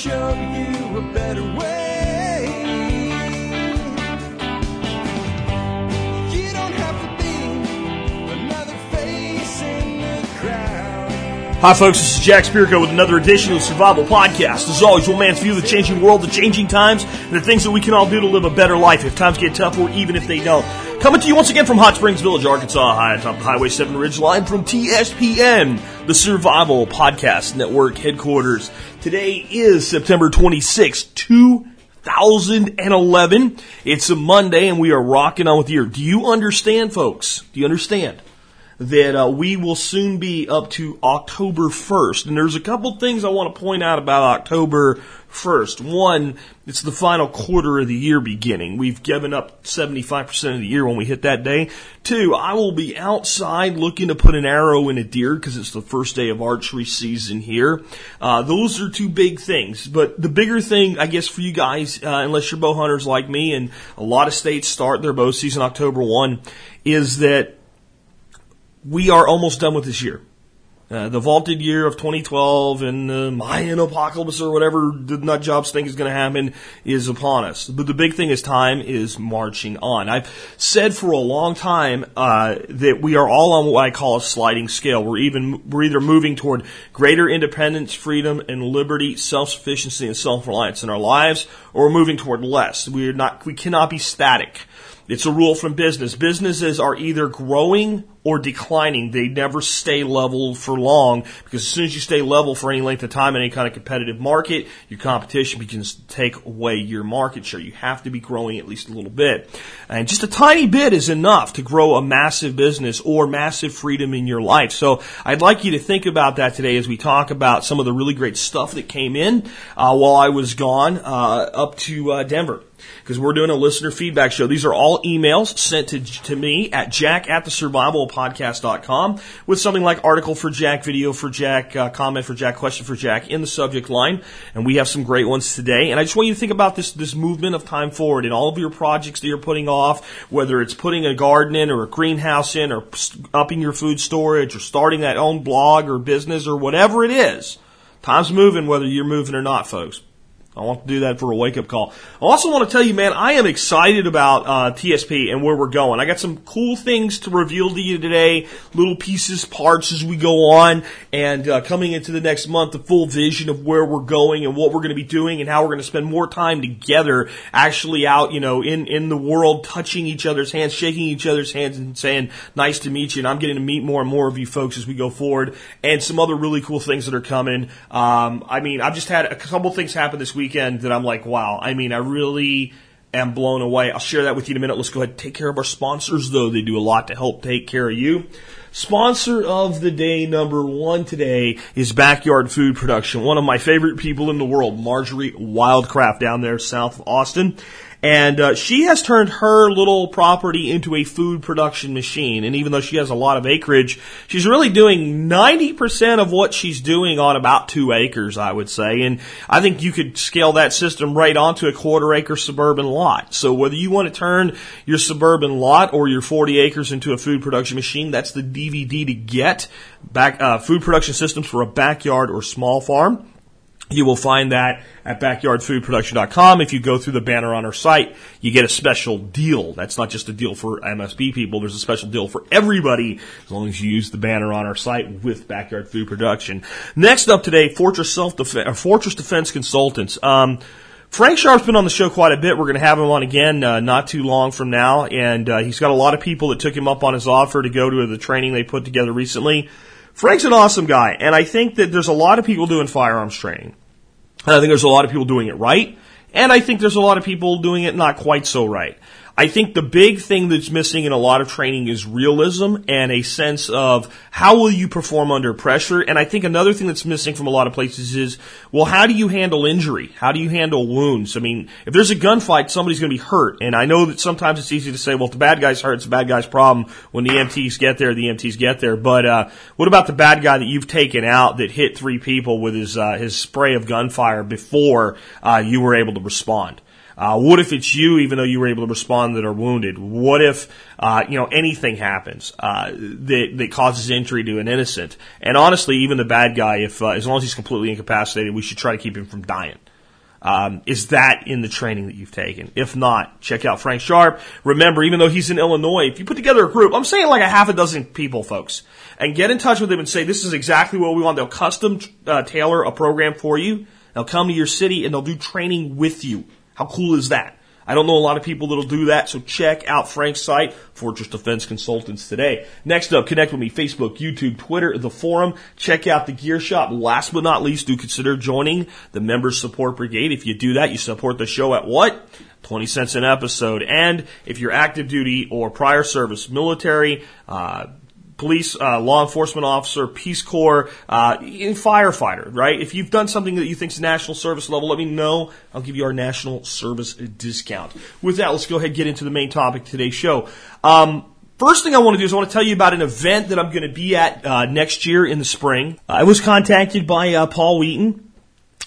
show you a better way. You don't have to be another face in the crowd. Hi, folks. This is Jack Spirko with another edition of the Survival Podcast. As always, one man's view of the changing world, the changing times, and the things that we can all do to live a better life if times get tough or even if they don't. Coming to you once again from Hot Springs Village, Arkansas, high atop the Highway 7 Ridge Line from TSPN, the Survival Podcast Network headquarters. Today is September 26, 2011. It's a Monday and we are rocking on with the year. Do you understand, folks? Do you understand? That uh, we will soon be up to October 1st. And there's a couple things I want to point out about October 1st. One, it's the final quarter of the year beginning. We've given up 75% of the year when we hit that day. Two, I will be outside looking to put an arrow in a deer because it's the first day of archery season here. Uh, those are two big things. But the bigger thing, I guess, for you guys, uh, unless you're bow hunters like me, and a lot of states start their bow season October 1, is that we are almost done with this year. Uh, the vaulted year of 2012 and the Mayan apocalypse or whatever the nut jobs think is going to happen is upon us. But the big thing is time is marching on. I've said for a long time uh, that we are all on what I call a sliding scale. We're even we're either moving toward greater independence, freedom, and liberty, self-sufficiency, and self-reliance in our lives, or we're moving toward less. We're not we cannot be static. It's a rule from business. Businesses are either growing or declining. They never stay level for long because as soon as you stay level for any length of time in any kind of competitive market, your competition begins to take away your market share. You have to be growing at least a little bit. And just a tiny bit is enough to grow a massive business or massive freedom in your life. So I'd like you to think about that today as we talk about some of the really great stuff that came in uh, while I was gone uh, up to uh, Denver because we're doing a listener feedback show. These are all emails sent to, to me at jack at the survivalpodcast.com with something like article for Jack, video for Jack, uh, comment for Jack, question for Jack in the subject line. And we have some great ones today. And I just want you to think about this, this movement of time forward in all of your projects that you're putting off, whether it's putting a garden in or a greenhouse in or upping your food storage or starting that own blog or business or whatever it is. Time's moving whether you're moving or not, folks. I want to do that for a wake up call. I also want to tell you, man, I am excited about uh, TSP and where we're going. I got some cool things to reveal to you today, little pieces, parts as we go on, and uh, coming into the next month, the full vision of where we're going and what we're going to be doing and how we're going to spend more time together, actually out, you know, in in the world, touching each other's hands, shaking each other's hands, and saying, "Nice to meet you." And I'm getting to meet more and more of you folks as we go forward, and some other really cool things that are coming. Um, I mean, I've just had a couple things happen this week weekend that I'm like, wow. I mean, I really am blown away. I'll share that with you in a minute. Let's go ahead and take care of our sponsors, though. They do a lot to help take care of you. Sponsor of the day number one today is Backyard Food Production. One of my favorite people in the world, Marjory Wildcraft down there south of Austin. And uh, she has turned her little property into a food production machine. And even though she has a lot of acreage, she's really doing 90% of what she's doing on about two acres, I would say. And I think you could scale that system right onto a quarter acre suburban lot. So whether you want to turn your suburban lot or your 40 acres into a food production machine, that's the DVD to get. Back, uh, food production systems for a backyard or small farm. You will find that at backyardfoodproduction.com. If you go through the banner on our site, you get a special deal. That's not just a deal for MSB people. There's a special deal for everybody as long as you use the banner on our site with Backyard Food Production. Next up today, Fortress Self Defense, Fortress Defense Consultants. Um, Frank Sharp's been on the show quite a bit. We're going to have him on again uh, not too long from now, and uh, he's got a lot of people that took him up on his offer to go to the training they put together recently. Frank's an awesome guy, and I think that there's a lot of people doing firearms training. And I think there's a lot of people doing it right. And I think there's a lot of people doing it not quite so right. I think the big thing that's missing in a lot of training is realism and a sense of how will you perform under pressure. And I think another thing that's missing from a lot of places is, well, how do you handle injury? How do you handle wounds? I mean, if there's a gunfight, somebody's going to be hurt. And I know that sometimes it's easy to say, well, if the bad guy's hurt, it's the bad guy's problem. When the EMTs get there, the EMTs get there. But, uh, what about the bad guy that you've taken out that hit three people with his, uh, his spray of gunfire before, uh, you were able to respond? Uh, what if it's you, even though you were able to respond, that are wounded? What if uh, you know anything happens uh, that that causes injury to an innocent? And honestly, even the bad guy, if uh, as long as he's completely incapacitated, we should try to keep him from dying. Um, is that in the training that you've taken? If not, check out Frank Sharp. Remember, even though he's in Illinois, if you put together a group, I'm saying like a half a dozen people, folks, and get in touch with him and say, this is exactly what we want. They'll custom uh, tailor a program for you. They'll come to your city and they'll do training with you. How cool is that? I don't know a lot of people that'll do that, so check out Frank's site, Fortress Defense Consultants today. Next up, connect with me, Facebook, YouTube, Twitter, the forum. Check out the gear shop. Last but not least, do consider joining the Members Support Brigade. If you do that, you support the show at what? 20 cents an episode. And if you're active duty or prior service, military, uh, police, uh, law enforcement officer, Peace Corps, uh, firefighter, right? If you've done something that you think is national service level, let me know. I'll give you our national service discount. With that, let's go ahead and get into the main topic of today's show. Um, First thing I want to do is I want to tell you about an event that I'm going to be at uh, next year in the spring. I was contacted by uh, Paul Wheaton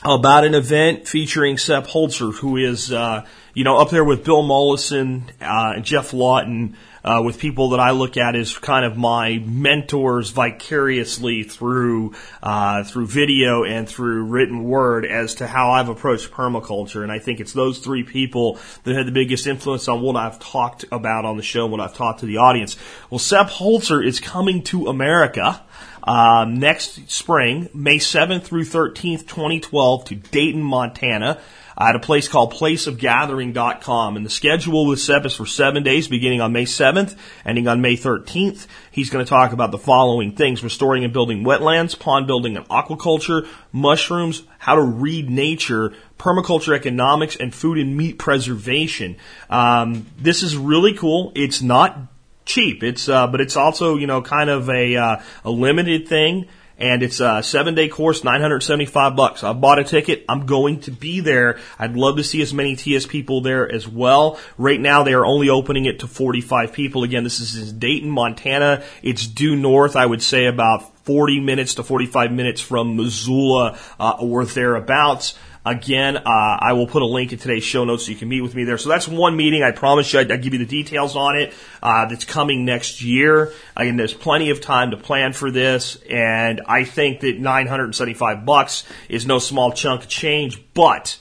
about an event featuring Sepp Holzer, who is, uh, you know, up there with Bill Mollison uh, and Geoff Lawton, uh, with people that I look at as kind of my mentors vicariously through uh, through video and through written word as to how I've approached permaculture. And I think it's those three people that had the biggest influence on what I've talked about on the show, what I've talked to the audience. Well, Sepp Holzer is coming to America. Um, next spring, May 7th through 13th, 2012, to Dayton, Montana at a place called placeofgathering.com. And the schedule with Sepp is for seven days, beginning on May 7th, ending on May 13th. He's going to talk about the following things restoring and building wetlands, pond building and aquaculture, mushrooms, how to read nature, permaculture economics, and food and meat preservation. Um, this is really cool. It's not cheap. It's uh, but it's also you know kind of a uh, a limited thing and it's a seven day course, 975 bucks. I bought a ticket. I'm going to be there. I'd love to see as many TS people there as well. Right now, they are only opening it to 45 people. Again, this is in Dayton, Montana. It's due north, I would say about 40 minutes to 45 minutes from Missoula uh, or thereabouts. Again, uh, I will put a link in today's show notes so you can meet with me there. So that's one meeting. I promise you, I'd, I'd give you the details on it. Uh, that's coming next year. Again, there's plenty of time to plan for this, and I think that 975 bucks is no small chunk of change, but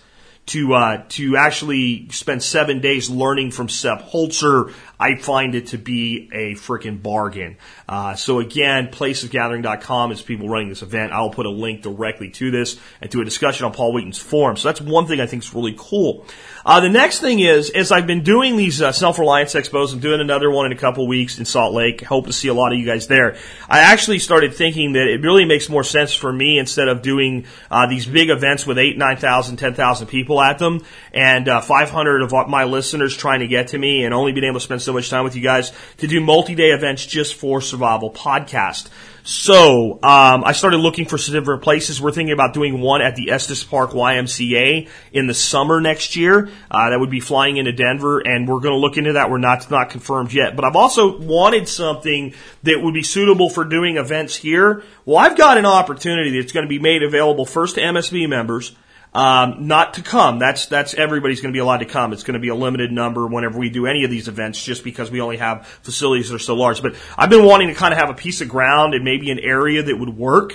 to uh, to actually spend seven days learning from Sepp Holzer, I find it to be a freaking bargain. Uh, so again, placeofgathering.com is people running this event. I'll put a link directly to this and to a discussion on Paul Wheaton's forum. So that's one thing I think is really cool. Uh, the next thing is, as I've been doing these uh, self-reliance expos, I'm doing another one in a couple weeks in Salt Lake. Hope to see a lot of you guys there. I actually started thinking that it really makes more sense for me instead of doing uh, these big events with eight, nine thousand, ten thousand people at them, and uh, 500 of my listeners trying to get to me, and only being able to spend so much time with you guys to do multi-day events just for Survival Podcast. So um, I started looking for some different places. We're thinking about doing one at the Estes Park YMCA in the summer next year. Uh, that would be flying into Denver, and we're going to look into that. We're not not confirmed yet, but I've also wanted something that would be suitable for doing events here. Well, I've got an opportunity that's going to be made available first to MSB members. Um, not to come. That's that's everybody's going to be allowed to come. It's going to be a limited number whenever we do any of these events, just because we only have facilities that are so large. But I've been wanting to kind of have a piece of ground and maybe an area that would work.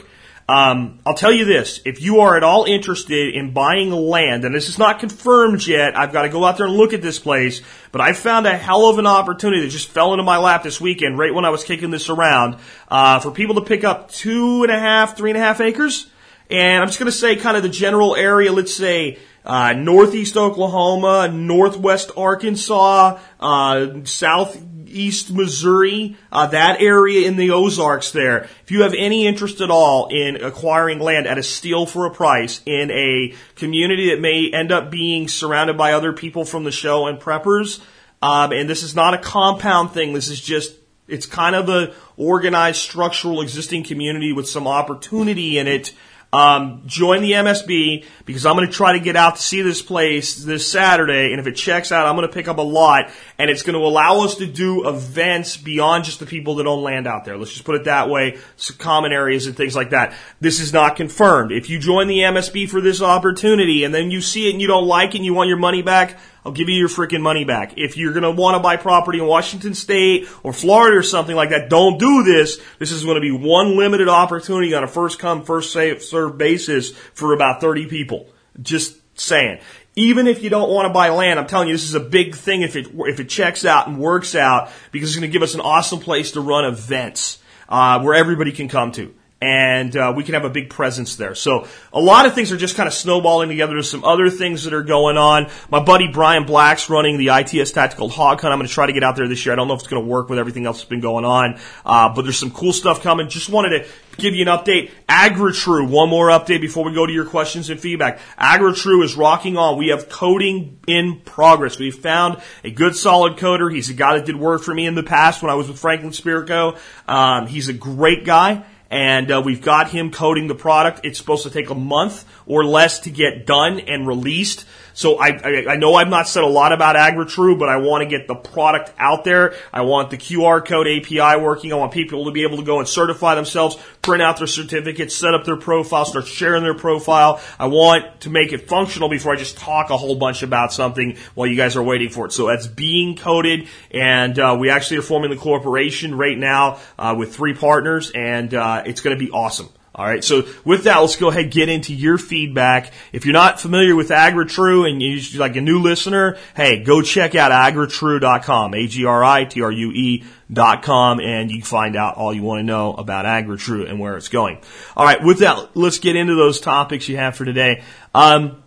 Um, I'll tell you this: if you are at all interested in buying land, and this is not confirmed yet, I've got to go out there and look at this place. But I found a hell of an opportunity that just fell into my lap this weekend, right when I was kicking this around, uh, for people to pick up two and a half, three and a half acres. And I'm just going to say kind of the general area, let's say uh, northeast Oklahoma, northwest Arkansas, uh, southeast Missouri, uh, that area in the Ozarks there. If you have any interest at all in acquiring land at a steal for a price in a community that may end up being surrounded by other people from the show and preppers, um, and this is not a compound thing, this is just it's kind of a organized, structural, existing community with some opportunity in it. Um, join the MSB because I'm going to try to get out to see this place this Saturday. And if it checks out, I'm going to pick up a lot and it's going to allow us to do events beyond just the people that own land out there. Let's just put it that way. Common areas and things like that. This is not confirmed. If you join the MSB for this opportunity and then you see it and you don't like it and you want your money back, I'll give you your freaking money back. If you're going to want to buy property in Washington State or Florida or something like that, don't do this. This is going to be one limited opportunity on a first come, first served basis for about 30 people. Just saying. Even if you don't want to buy land, I'm telling you, this is a big thing if it, if it checks out and works out because it's going to give us an awesome place to run events, uh, where everybody can come to and uh, we can have a big presence there. So a lot of things are just kind of snowballing together. There's some other things that are going on. My buddy Bryan Black's running the ITS Tactical Hog Hunt. I'm going to try to get out there this year. I don't know if it's going to work with everything else that's been going on, uh, but there's some cool stuff coming. Just wanted to give you an update. AgriTrue, one more update before we go to your questions and feedback. AgriTrue is rocking on. We have coding in progress. We've found a good solid coder. He's a guy that did work for me in the past when I was with Franklin Spirko. Um, he's a great guy and uh, we've got him coding the product. It's supposed to take a month or less to get done and released. So I, I, I know I've not said a lot about AgriTrue, but I want to get the product out there. I want the QR code API working. I want people to be able to go and certify themselves, print out their certificates, set up their profile, start sharing their profile. I want to make it functional before I just talk a whole bunch about something while you guys are waiting for it. So that's being coded, and uh, we actually are forming the corporation right now uh, with three partners, and uh, it's going to be awesome. All right. So with that, let's go ahead and get into your feedback. If you're not familiar with AgriTrue and you're like a new listener, hey, go check out agritrue.com, A-G-R-I-T-R-U-E dot com, and you can find out all you want to know about AgriTrue and where it's going. All right. With that, let's get into those topics you have for today. Um,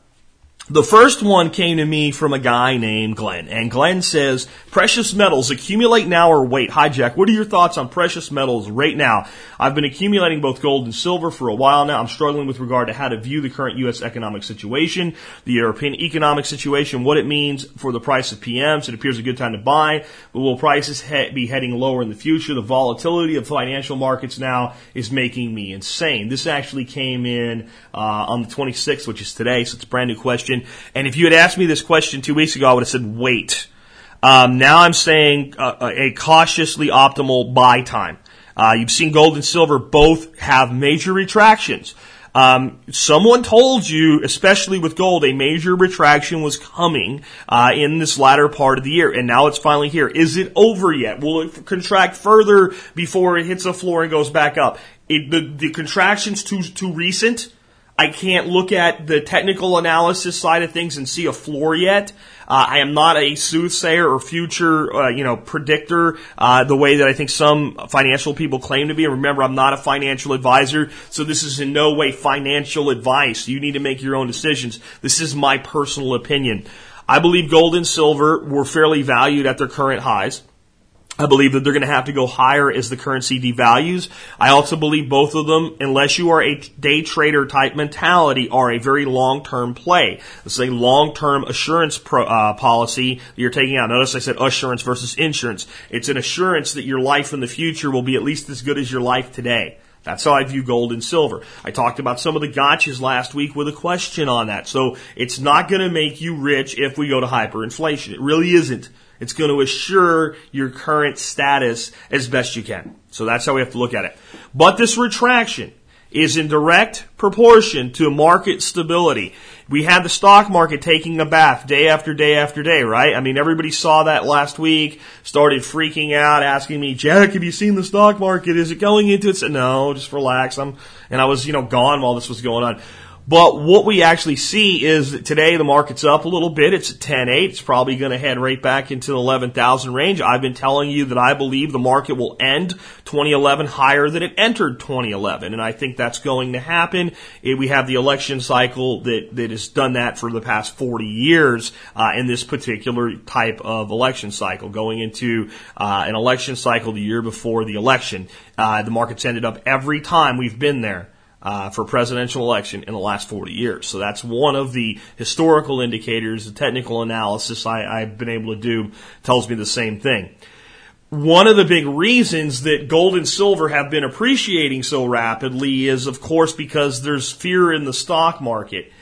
the first one came to me from a guy named Glenn, and Glenn says, precious metals accumulate now or wait. Hi Jack, what are your thoughts on precious metals right now? I've been accumulating both gold and silver for a while now. I'm struggling with regard to how to view the current U.S. economic situation, the European economic situation, what it means for the price of PMs. It appears a good time to buy, but will prices he- be heading lower in the future? The volatility of financial markets now is making me insane. This actually came in uh, on the 26th, which is today, so it's a brand new question. And if you had asked me this question two weeks ago, I would have said wait. Um, now I'm saying uh, a cautiously optimal buy time. Uh, you've seen gold and silver both have major retractions. Um, someone told you, especially with gold, a major retraction was coming uh, in this latter part of the year, and now it's finally here. Is it over yet? Will it contract further before it hits a floor and goes back up? It, the, the contraction's too too recent. I can't look at the technical analysis side of things and see a floor yet. Uh, I am not a soothsayer or future, uh, you know, predictor uh, the way that I think some financial people claim to be. And remember, I'm not a financial advisor, so this is in no way financial advice. You need to make your own decisions. This is my personal opinion. I believe gold and silver were fairly valued at their current highs. I believe that they're going to have to go higher as the currency devalues. I also believe both of them, unless you are a day trader type mentality, are a very long term play. This is a long term assurance pro, uh, policy that you're taking out. Notice I said assurance versus insurance. It's an assurance that your life in the future will be at least as good as your life today. That's how I view gold and silver. I talked about some of the gotchas last week with a question on that. So it's not going to make you rich if we go to hyperinflation. It really isn't. It's going to assure your current status as best you can. So that's how we have to look at it. But this retraction is in direct proportion to market stability. We had the stock market taking a bath day after day after day, right? I mean, everybody saw that last week, started freaking out, asking me, Jack, have you seen the stock market? Is it going into it? Said, no, just relax. I'm, and I was, you know, gone while this was going on. But what we actually see is that today the market's up a little bit. It's at 10.8. It's probably going to head right back into the 11,000 range. I've been telling you that I believe the market will end 2011 higher than it entered 2011. And I think that's going to happen. we have the election cycle that, that has done that for the past 40 years uh, in this particular type of election cycle. Going into uh, an election cycle the year before the election, uh, the market's ended up every time we've been there uh, for presidential election in the last 40 years. So that's one of the historical indicators. The technical analysis I, I've been able to do tells me the same thing. One of the big reasons that gold and silver have been appreciating so rapidly is, of course, because there's fear in the stock market.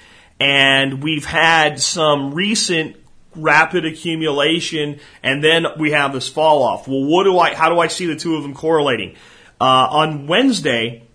And we've had some recent rapid accumulation and then we have this fall off. Well, what do I, how do I see the two of them correlating? Uh, on Wednesday,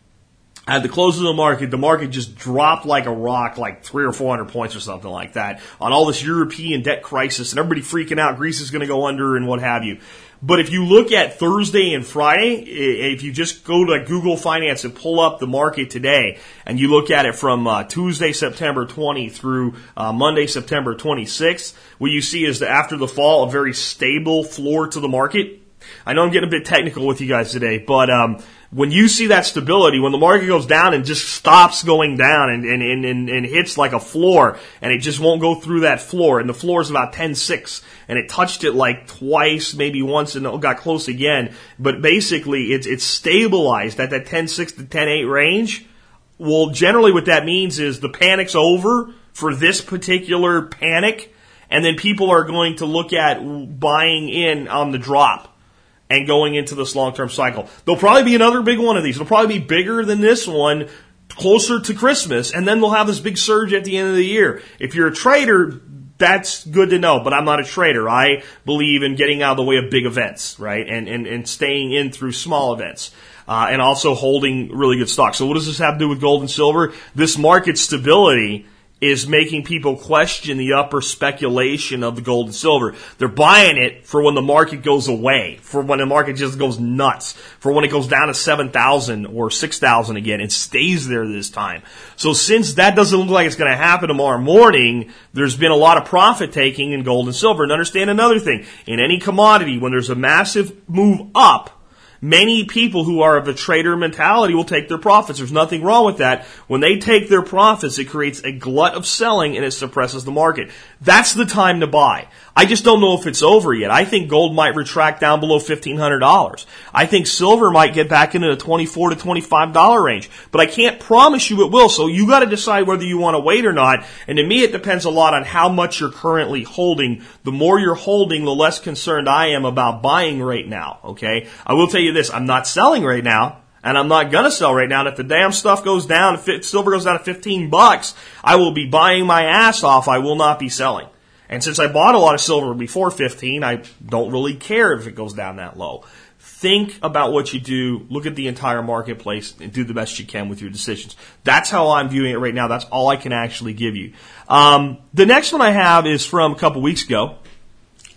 at the close of the market, the market just dropped like a rock, like three or four hundred points or something like that, on all this European debt crisis and everybody freaking out. Greece is going to go under and what have you. But if you look at Thursday and Friday, if you just go to Google Finance and pull up the market today, and you look at it from uh, Tuesday, September 20 through uh, Monday, September 26th, what you see is that after the fall, a very stable floor to the market. I know I'm getting a bit technical with you guys today, but um, when you see that stability, when the market goes down and just stops going down and, and, and, and, hits like a floor, and it just won't go through that floor, and the floor is about 10.6, and it touched it like twice, maybe once, and it got close again, but basically it's, it's stabilized at that 10.6 to 10.8 range. Well, generally what that means is the panic's over for this particular panic, and then people are going to look at buying in on the drop and going into this long term cycle. There'll probably be another big one of these. It'll probably be bigger than this one closer to Christmas, and then they'll have this big surge at the end of the year. If you're a trader, that's good to know, but I'm not a trader. I believe in getting out of the way of big events, right? And, and, and staying in through small events. Uh, and also holding really good stocks. So what does this have to do with gold and silver? This market stability is making people question the upper speculation of the gold and silver. They're buying it for when the market goes away, for when the market just goes nuts, for when it goes down to 7,000 or 6,000 again and stays there this time. So since that doesn't look like it's going to happen tomorrow morning, there's been a lot of profit taking in gold and silver. And understand another thing, in any commodity, when there's a massive move up, Many people who are of a trader mentality will take their profits. There's nothing wrong with that. When they take their profits, it creates a glut of selling and it suppresses the market. That's the time to buy. I just don't know if it's over yet. I think gold might retract down below $1,500. I think silver might get back into the 24 to $25 range, but I can't promise you it will. So you got to decide whether you want to wait or not. And to me, it depends a lot on how much you're currently holding. The more you're holding, the less concerned I am about buying right now. Okay. I will tell you this. I'm not selling right now. And I'm not gonna sell right now. And if the damn stuff goes down, if silver goes down to 15 bucks, I will be buying my ass off. I will not be selling. And since I bought a lot of silver before 15, I don't really care if it goes down that low. Think about what you do, look at the entire marketplace, and do the best you can with your decisions. That's how I'm viewing it right now. That's all I can actually give you. Um, the next one I have is from a couple weeks ago,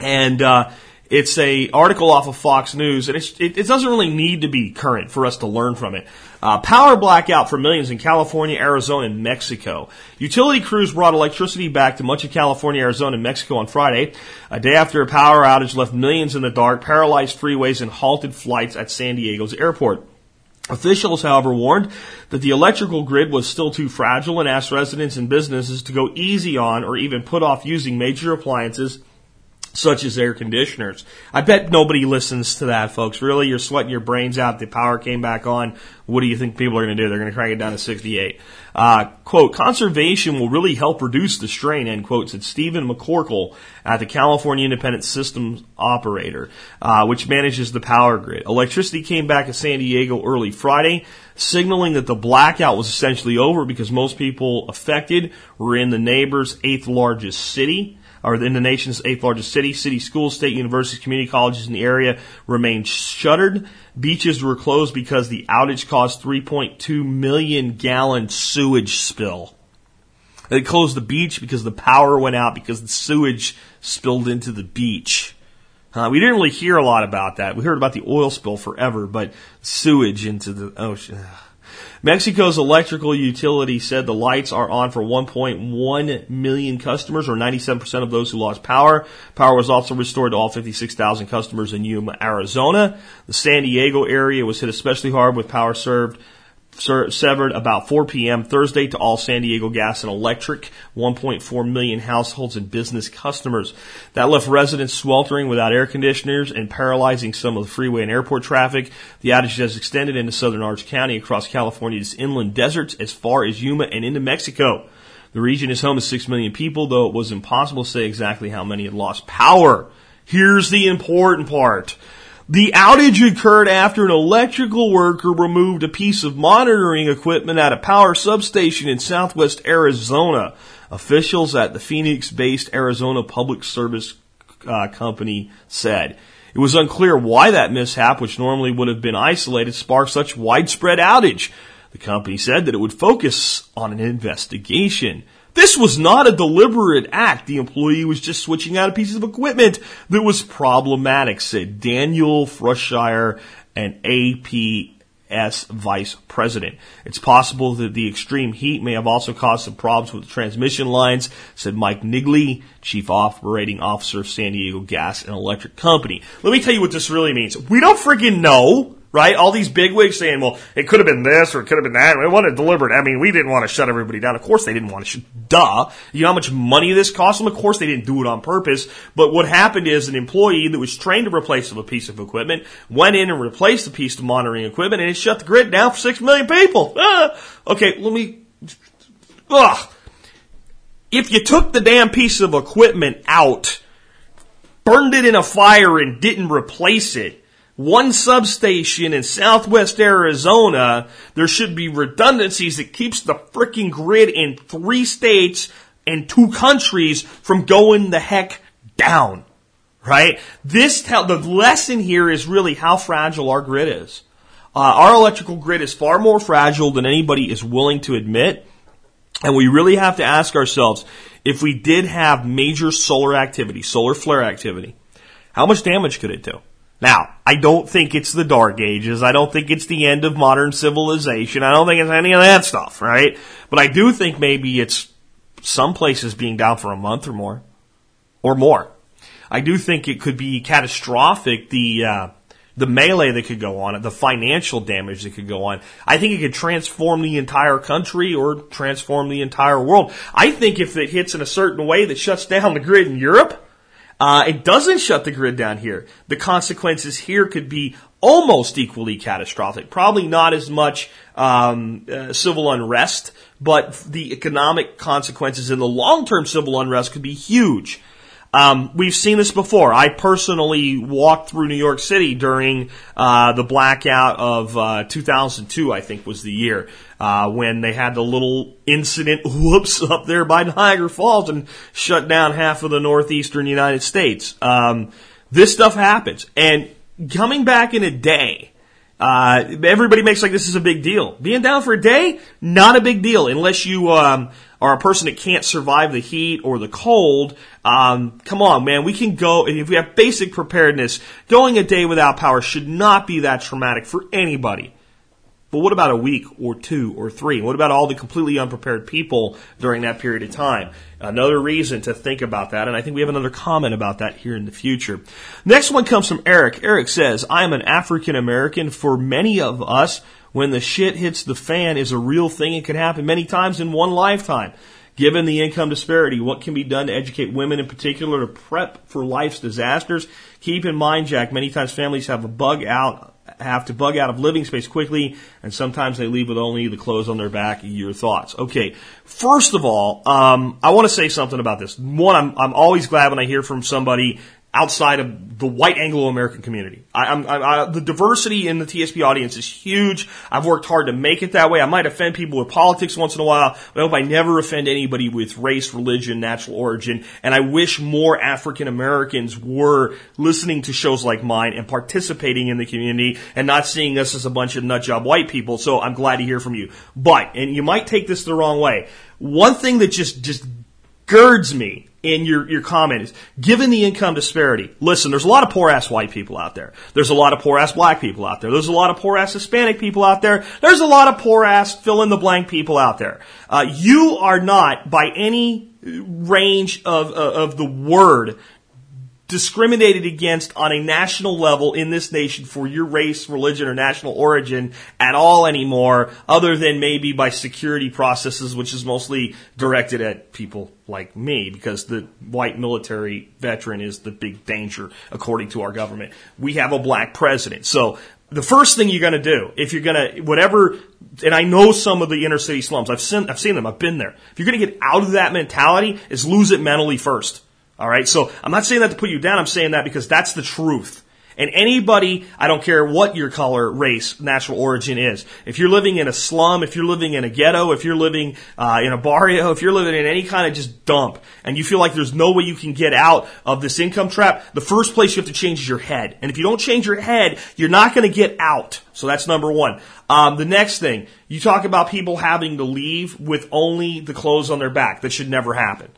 and uh, it's a article off of Fox News, and it, it doesn't really need to be current for us to learn from it. Uh, power blackout for millions in California, Arizona, and Mexico. Utility crews brought electricity back to much of California, Arizona, and Mexico on Friday, a day after a power outage left millions in the dark, paralyzed freeways, and halted flights at San Diego's airport. Officials, however, warned that the electrical grid was still too fragile and asked residents and businesses to go easy on or even put off using major appliances such as air conditioners. I bet nobody listens to that, folks. Really, you're sweating your brains out. The power came back on. What do you think people are going to do? They're going to crank it down to 68. Uh, quote, conservation will really help reduce the strain, end quote, said Stephen McCorkle at the California Independent Systems Operator, uh, which manages the power grid. Electricity came back at San Diego early Friday, signaling that the blackout was essentially over because most people affected were in the neighbor's eighth largest city or in the nation's eighth largest city. City schools, state universities, community colleges in the area remained shuttered. Beaches were closed because the outage caused 3.2 million gallon sewage spill. They closed the beach because the power went out because the sewage spilled into the beach. Uh, we didn't really hear a lot about that. We heard about the oil spill forever, but sewage into the ocean. Mexico's electrical utility said the lights are on for 1.1 million customers, or 97% of those who lost power. Power was also restored to all 56,000 customers in Yuma, Arizona. The San Diego area was hit especially hard with power served severed about 4 p.m. Thursday to all San Diego Gas and Electric, 1.4 million households and business customers. That left residents sweltering without air conditioners and paralyzing some of the freeway and airport traffic. The outage has extended into southern Orange County across California's inland deserts as far as Yuma and into Mexico. The region is home to 6 million people, though it was impossible to say exactly how many had lost power. Here's the important part. The outage occurred after an electrical worker removed a piece of monitoring equipment at a power substation in southwest Arizona. Officials at the Phoenix based Arizona Public Service uh, Company said. It was unclear why that mishap, which normally would have been isolated, sparked such widespread outage. The company said that it would focus on an investigation. This was not a deliberate act. The employee was just switching out a piece of equipment that was problematic, said Daniel Froetscher, an APS vice president. It's possible that the extreme heat may have also caused some problems with the transmission lines, said Mike Niggli, chief operating officer of San Diego Gas and Electric Company. Let me tell you what this really means. We don't freaking know right? All these bigwigs saying, well, it could have been this or it could have been that. It wasn't deliberate. I mean, we didn't want to shut everybody down. Of course they didn't want to shut, duh. You know how much money this cost them? Of course they didn't do it on purpose. But what happened is an employee that was trained to replace a piece of equipment went in and replaced a piece of monitoring equipment and it shut the grid down for six million people. Ah. Okay, let me, ugh. If you took the damn piece of equipment out, burned it in a fire and didn't replace it, one substation in southwest Arizona, there should be redundancies that keeps the freaking grid in three states and two countries from going the heck down. Right? This the lesson here is really how fragile our grid is. Uh, our electrical grid is far more fragile than anybody is willing to admit. And we really have to ask ourselves, if we did have major solar activity, solar flare activity, how much damage could it do? Now, I don't think it's the dark ages. I don't think it's the end of modern civilization. I don't think it's any of that stuff, right? But I do think maybe it's some places being down for a month or more, or more. I do think it could be catastrophic. The uh, the melee that could go on, the financial damage that could go on. I think it could transform the entire country or transform the entire world. I think if it hits in a certain way that shuts down the grid in Europe, uh, it doesn't shut the grid down here. The consequences here could be almost equally catastrophic. Probably not as much um, uh, civil unrest, but the economic consequences in the long-term civil unrest could be huge. Um, we've seen this before. I personally walked through New York City during uh, the blackout of uh, 2002, I think was the year, uh, when they had the little incident, whoops, up there by Niagara Falls and shut down half of the northeastern United States. Um, this stuff happens. And coming back in a day, uh, everybody makes like this is a big deal. Being down for a day, not a big deal unless you um, are a person that can't survive the heat or the cold, um, come on, man, we can go, if we have basic preparedness, going a day without power should not be that traumatic for anybody. But what about a week or two or three? What about all the completely unprepared people during that period of time? Another reason to think about that, and I think we have another comment about that here in the future. Next one comes from Eric. Eric says, I am an African American. For many of us, when the shit hits the fan is a real thing. It can happen many times in one lifetime. Given the income disparity, what can be done to educate women in particular to prep for life's disasters? Keep in mind, Jack, many times families have a bug out, have to bug out of living space quickly, and sometimes they leave with only the clothes on their back. Your thoughts? Okay. First of all, um, I want to say something about this. One, I'm, I'm always glad when I hear from somebody outside of the white Anglo-American community. I, I, I, the diversity in the TSP audience is huge. I've worked hard to make it that way. I might offend people with politics once in a while, but I hope I never offend anybody with race, religion, natural origin. And I wish more African Americans were listening to shows like mine and participating in the community and not seeing us as a bunch of nutjob white people. So I'm glad to hear from you. But, and you might take this the wrong way, one thing that just, just girds me in your, your comment is given the income disparity, listen, there's a lot of poor ass white people out there. There's a lot of poor ass black people out there. There's a lot of poor ass Hispanic people out there. There's a lot of poor ass fill in the blank people out there. Uh, you are not by any range of, of the word discriminated against on a national level in this nation for your race, religion, or national origin at all anymore, other than maybe by security processes, which is mostly directed at people like me, because the white military veteran is the big danger, according to our government. We have a black president. So the first thing you're going to do, if you're going to, whatever, and I know some of the inner city slums, I've seen, I've seen them, I've been there. If you're going to get out of that mentality, is lose it mentally first. All right. So I'm not saying that to put you down. I'm saying that because that's the truth. And anybody, I don't care what your color, race, national origin is. If you're living in a slum, if you're living in a ghetto, if you're living uh, in a barrio, if you're living in any kind of just dump, and you feel like there's no way you can get out of this income trap, the first place you have to change is your head. And if you don't change your head, you're not going to get out. So that's number one. Um, the next thing, you talk about people having to leave with only the clothes on their back. That should never happen.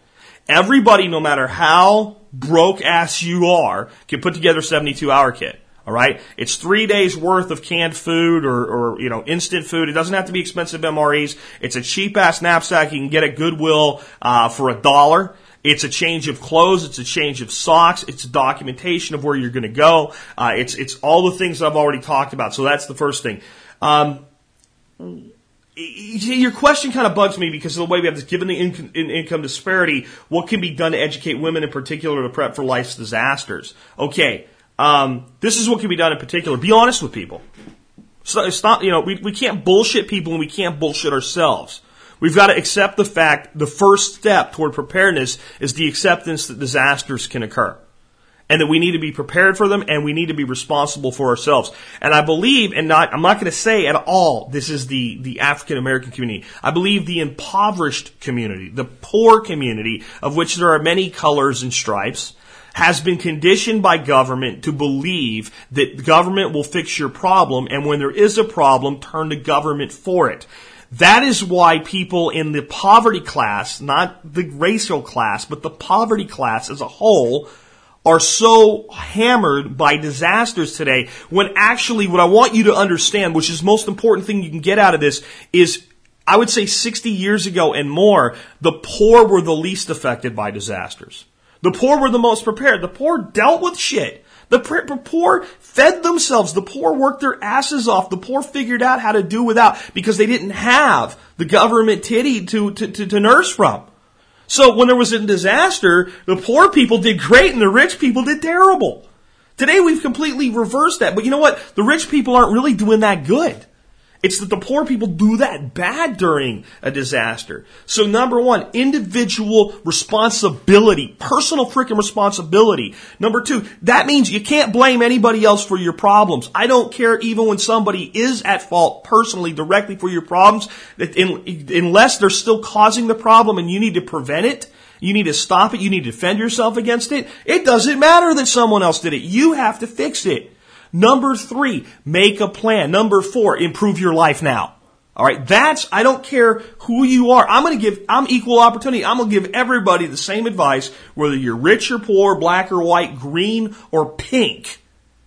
Everybody, no matter how broke ass you are, can put together a 72 hour kit. All right. It's three days worth of canned food or, or, you know, instant food. It doesn't have to be expensive MREs. It's a cheap ass knapsack you can get at Goodwill, uh, for a dollar. It's a change of clothes. It's a change of socks. It's a documentation of where you're going to go. Uh, it's, it's all the things I've already talked about. So that's the first thing. Um, your question kind of bugs me because of the way we have this, given the income, income disparity, what can be done to educate women in particular to prep for life's disasters? Okay, um, this is what can be done in particular. Be honest with people. So, stop, you know, we, we can't bullshit people and we can't bullshit ourselves. We've got to accept the fact the first step toward preparedness is the acceptance that disasters can occur and that we need to be prepared for them and we need to be responsible for ourselves. And I believe, and not, I'm not going to say at all this is the, the African American community. I believe the impoverished community, the poor community, of which there are many colors and stripes, has been conditioned by government to believe that government will fix your problem and when there is a problem, turn to government for it. That is why people in the poverty class, not the racial class, but the poverty class as a whole, are so hammered by disasters today when actually what I want you to understand, which is the most important thing you can get out of this, is I would say 60 years ago and more, the poor were the least affected by disasters. The poor were the most prepared. The poor dealt with shit. The poor fed themselves. The poor worked their asses off. The poor figured out how to do without because they didn't have the government titty to, to, to, to nurse from. So when there was a disaster, the poor people did great and the rich people did terrible. Today we've completely reversed that. But you know what? The rich people aren't really doing that good. It's that the poor people do that bad during a disaster. So number one, individual responsibility, personal freaking responsibility. Number two, that means you can't blame anybody else for your problems. I don't care even when somebody is at fault personally, directly for your problems, unless they're still causing the problem and you need to prevent it. You need to stop it. You need to defend yourself against it. It doesn't matter that someone else did it. You have to fix it. Number three, make a plan. Number four, improve your life now. All right. That's, I don't care who you are. I'm going to give, I'm equal opportunity. I'm going to give everybody the same advice, whether you're rich or poor, black or white, green or pink.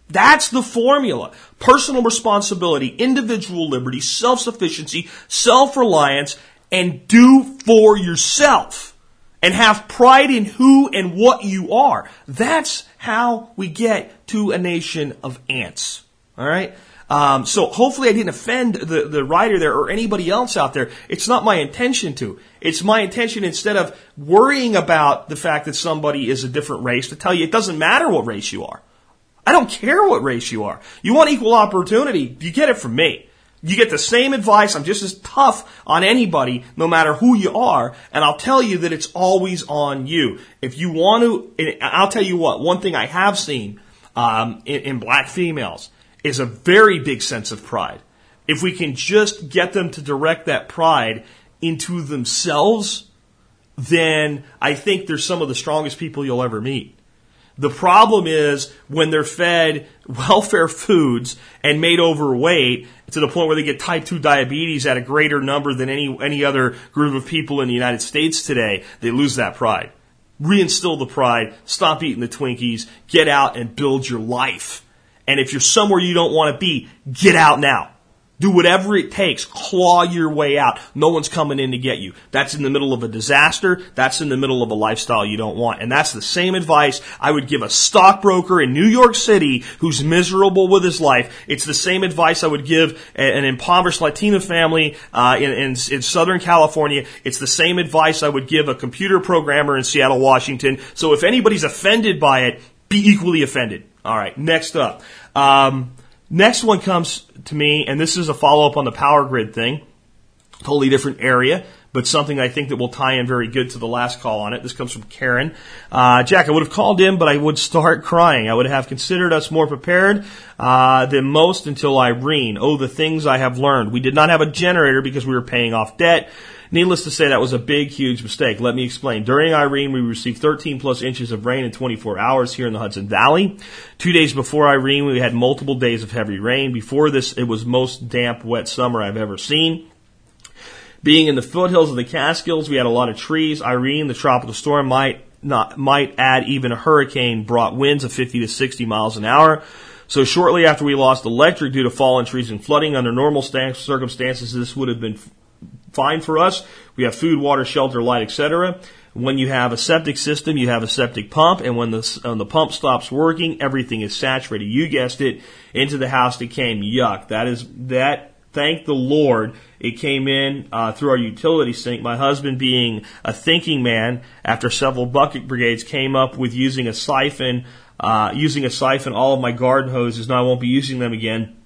That's the formula. Personal responsibility, individual liberty, self-sufficiency, self-reliance, and do for yourself. And have pride in who and what you are. That's how we get to a nation of ants. All right. Um, so hopefully I didn't offend the, the writer there or anybody else out there. It's not my intention to. It's my intention instead of worrying about the fact that somebody is a different race to tell you it doesn't matter what race you are. I don't care what race you are. You want equal opportunity, you get it from me. You get the same advice. I'm just as tough on anybody, no matter who you are. And I'll tell you that it's always on you. If you want to, I'll tell you what, one thing I have seen, um, in, in black females is a very big sense of pride. If we can just get them to direct that pride into themselves, then I think they're some of the strongest people you'll ever meet. The problem is when they're fed welfare foods and made overweight to the point where they get type 2 diabetes at a greater number than any, any other group of people in the United States today, they lose that pride. Reinstill the pride, stop eating the Twinkies, get out and build your life. And if you're somewhere you don't want to be, get out now. Do whatever it takes. Claw your way out. No one's coming in to get you. That's in the middle of a disaster. That's in the middle of a lifestyle you don't want. And that's the same advice I would give a stockbroker in New York City who's miserable with his life. It's the same advice I would give an impoverished Latina family uh, in, in, in Southern California. It's the same advice I would give a computer programmer in Seattle, Washington. So if anybody's offended by it, be equally offended. All right, next up. Um, next one comes to me, and this is a follow up on the power grid thing. Totally different area, but something I think that will tie in very good to the last call on it. This comes from Karen. Uh, Jack, I would have called in, but I would start crying. I would have considered us more prepared uh, than most until Irene. Oh, the things I have learned. We did not have a generator because we were paying off debt. Needless to say, that was a big, huge mistake. Let me explain. During Irene, we received 13 plus inches of rain in 24 hours here in the Hudson Valley. Two days before Irene, we had multiple days of heavy rain. Before this, it was most damp, wet summer I've ever seen. Being in the foothills of the Catskills, we had a lot of trees. Irene, the tropical storm, might not might add even a hurricane brought winds of 50 to 60 miles an hour. So shortly after we lost electric due to fallen trees and flooding, under normal circumstances, this would have been fine for us. We have food, water, shelter, light, etc. When you have a septic system, you have a septic pump, and when the, when the pump stops working, everything is saturated. You guessed it, into the house it came. Yuck. That is that thank the Lord, it came in uh, through our utility sink. My husband, being a thinking man, after several bucket brigades, came up with using a siphon, uh, using a siphon all of my garden hoses. Now I won't be using them again.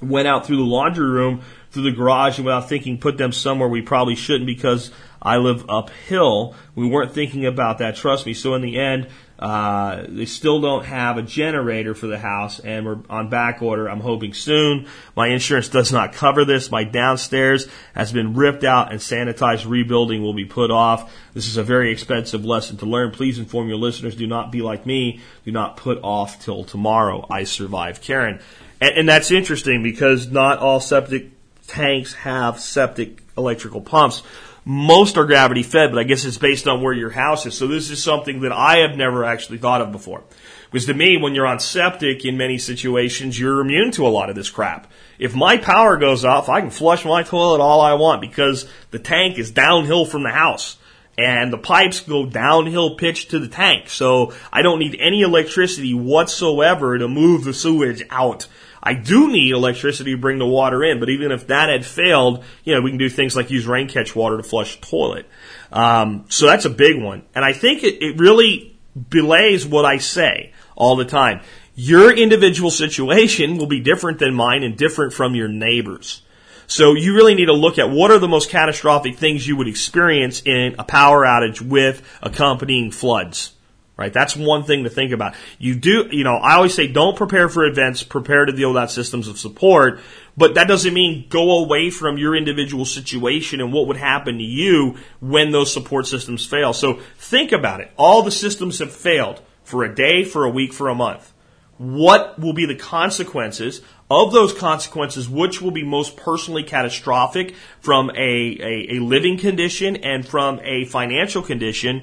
Went out through the laundry room, through the garage, and without thinking, put them somewhere we probably shouldn't because I live uphill. We weren't thinking about that. Trust me. So in the end, uh, they still don't have a generator for the house, and we're on back order. I'm hoping soon. My insurance does not cover this. My downstairs has been ripped out and sanitized. Rebuilding will be put off. This is a very expensive lesson to learn. Please inform your listeners. Do not be like me. Do not put off till tomorrow. I survived, Karen. And, and that's interesting because not all septic tanks have septic electrical pumps most are gravity fed, but I guess it's based on where your house is. So this is something that I have never actually thought of before. Because to me, when you're on septic in many situations, you're immune to a lot of this crap. If my power goes off, I can flush my toilet all I want because the tank is downhill from the house and the pipes go downhill pitch to the tank. So I don't need any electricity whatsoever to move the sewage out. I do need electricity to bring the water in, but even if that had failed, you know, we can do things like use rain catch water to flush a toilet. Um, so that's a big one. And I think it, it really belays what I say all the time. Your individual situation will be different than mine and different from your neighbors. So you really need to look at what are the most catastrophic things you would experience in a power outage with accompanying floods right? That's one thing to think about. You do, you know, I always say don't prepare for events, prepare to deal with systems of support, but that doesn't mean go away from your individual situation and what would happen to you when those support systems fail. So think about it. All the systems have failed for a day, for a week, for a month. What will be the consequences of those consequences, which will be most personally catastrophic from a, a, a living condition and from a financial condition?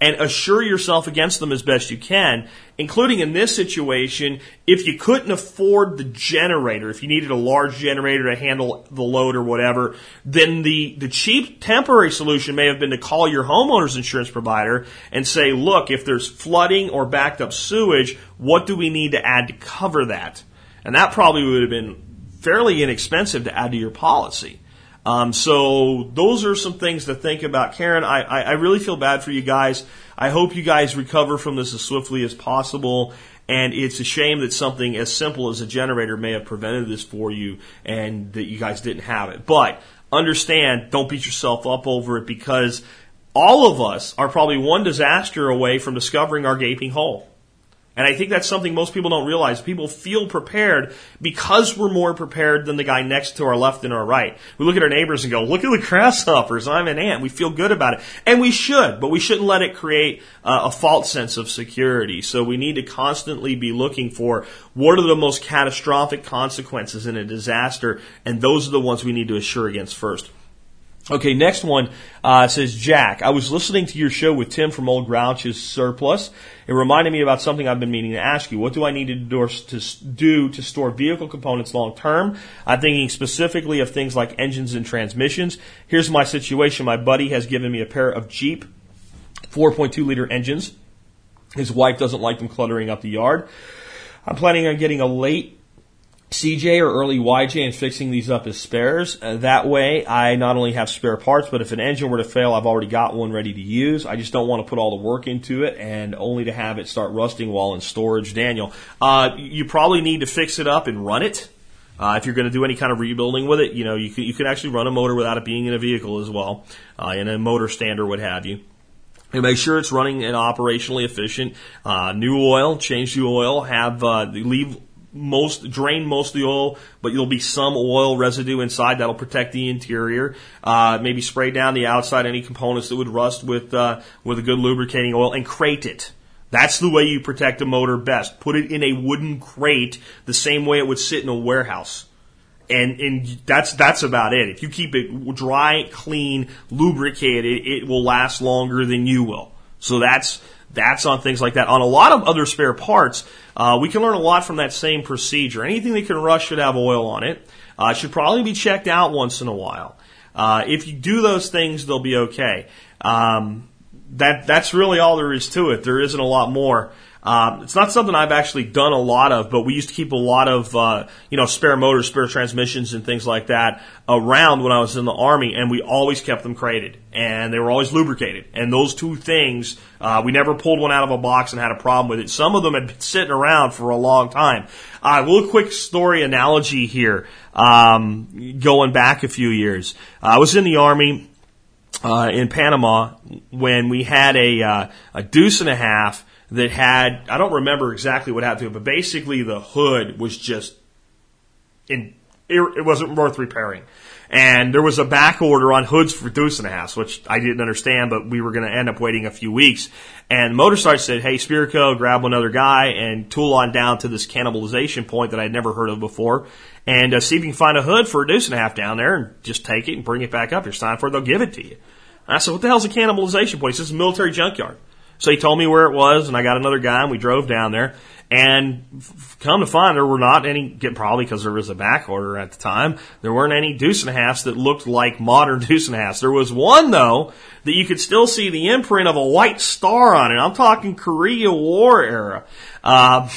And assure yourself against them as best you can, including in this situation, if you couldn't afford the generator, if you needed a large generator to handle the load or whatever, then the, the cheap temporary solution may have been to call your homeowner's insurance provider and say, look, if there's flooding or backed up sewage, what do we need to add to cover that? And that probably would have been fairly inexpensive to add to your policy. Um, so those are some things to think about. Karen, I, I, I really feel bad for you guys. I hope you guys recover from this as swiftly as possible. And it's a shame that something as simple as a generator may have prevented this for you and that you guys didn't have it. But understand, don't beat yourself up over it because all of us are probably one disaster away from discovering our gaping hole. And I think that's something most people don't realize. People feel prepared because we're more prepared than the guy next to our left and our right. We look at our neighbors and go, look at the grasshoppers. I'm an ant. We feel good about it. And we should, but we shouldn't let it create uh, a false sense of security. So we need to constantly be looking for what are the most catastrophic consequences in a disaster. And those are the ones we need to assure against first. Okay, next one uh, says Jack. I was listening to your show with Tim from Old Grouch's Surplus. It reminded me about something I've been meaning to ask you. What do I need to do to store vehicle components long term? I'm thinking specifically of things like engines and transmissions. Here's my situation. My buddy has given me a pair of Jeep 4.2 liter engines. His wife doesn't like them cluttering up the yard. I'm planning on getting a late CJ or early YJ and fixing these up as spares. Uh, that way, I not only have spare parts, but if an engine were to fail, I've already got one ready to use. I just don't want to put all the work into it and only to have it start rusting while in storage. Daniel, uh, you probably need to fix it up and run it Uh, if you're going to do any kind of rebuilding with it, you know, you can, you can actually run a motor without it being in a vehicle as well, uh, in a motor stand or what have you. And make sure it's running and operationally efficient. Uh, new oil, change the oil, have, uh, leave most, drain most of the oil, but there'll be some oil residue inside that'll protect the interior. Uh, maybe spray down the outside any components that would rust with, uh, with a good lubricating oil and crate it. That's the way you protect a motor best. Put it in a wooden crate the same way it would sit in a warehouse. And, and that's, that's about it. If you keep it dry, clean, lubricated, it will last longer than you will. So that's, that's on things like that. On a lot of other spare parts, uh, we can learn a lot from that same procedure. Anything that can rust should have oil on it. Uh, should probably be checked out once in a while. Uh, if you do those things, they'll be okay. Um, that that's really all there is to it. There isn't a lot more. Um, it's not something I've actually done a lot of, but we used to keep a lot of uh, you know spare motors, spare transmissions, and things like that around when I was in the army, and we always kept them crated, and they were always lubricated. And those two things, uh, we never pulled one out of a box and had a problem with it. Some of them had been sitting around for a long time. Uh, a little quick story analogy here, um, going back a few years. I was in the army uh, in Panama when we had a uh, a deuce and a half that had I don't remember exactly what happened to it, but basically the hood was just in it, wasn't worth repairing. And there was a back order on hoods for deuce and a half, which I didn't understand, but we were going to end up waiting a few weeks. And Motorsite said, "Hey, Spirko, grab another guy and tool on down to this cannibalization point that I'd never heard of before, and uh, see if you can find a hood for a deuce and a half down there, and just take it and bring it back up. You're signed for it; they'll give it to you." And I said, "What the hell's a cannibalization point?" He says, "Military junkyard." So he told me where it was, and I got another guy, and we drove down there. And come to find, there were not any, probably because there was a back order at the time, there weren't any deuce and a halves that looked like modern deuce and a halves. There was one, though, that you could still see the imprint of a white star on it. I'm talking Korea War era. Uh,